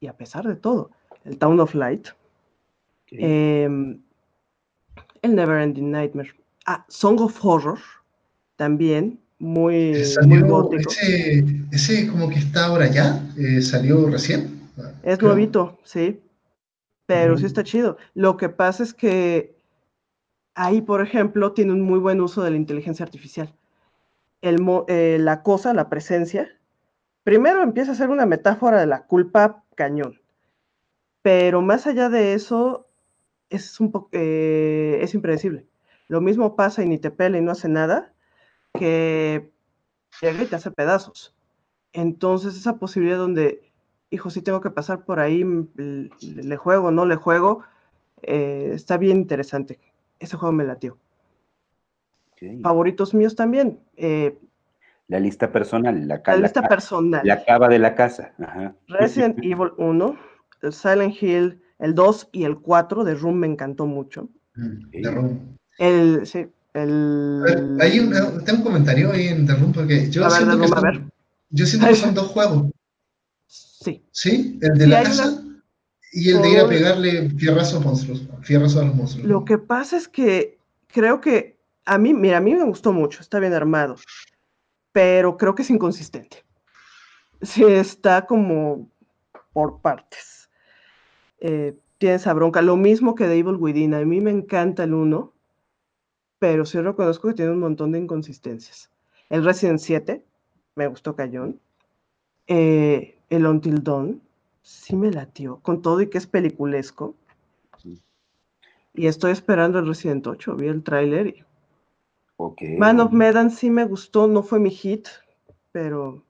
y a pesar de todo, el Town of Light, em, el Never Ending Nightmare, ah, Song of Horror, también, muy, gótico. Ese, como que está ahora ya, eh, salió recién. Es nuevito, sí, pero sí está chido. Lo que pasa es que ahí, por ejemplo, tiene un muy buen uso de la inteligencia artificial. Eh, la cosa, la presencia, primero empieza a ser una metáfora de la culpa cañón, pero más allá de eso, es, un eh, es impredecible. Lo mismo pasa y ni te pela y no hace nada, que llega y te hace pedazos. Entonces, esa posibilidad donde, hijo, si tengo que pasar por ahí, le juego, no le juego, eh, está bien interesante ese juego me latió. Favoritos míos también. Eh, la lista personal. La, la lista personal. La cava de la casa. Resident Evil 1, el Silent Hill, el 2 y el 4 de Room me encantó mucho. Mm, de Room. El, sí, el... Hay un, tengo un comentario ahí en The Room porque yo siento, que, son, yo siento que son dos juegos. Sí. ¿Sí? El de la casa y el de ir a pegarle fierrazo a monstruos, fierrazo a los monstruos. Lo que pasa es que creo que a mí, mira, a mí me gustó mucho, está bien armado, pero creo que es inconsistente. Sí, está como por partes. Eh, tiene esa bronca. Lo mismo que de Evil Within. A mí me encanta el 1, pero sí reconozco que tiene un montón de inconsistencias. El Resident 7, me gustó Cayón. Eh, el Until Dawn, sí me latió, con todo y que es peliculesco. Y estoy esperando el Resident 8, vi el tráiler y... Man of Medan sí me gustó, no fue mi hit, pero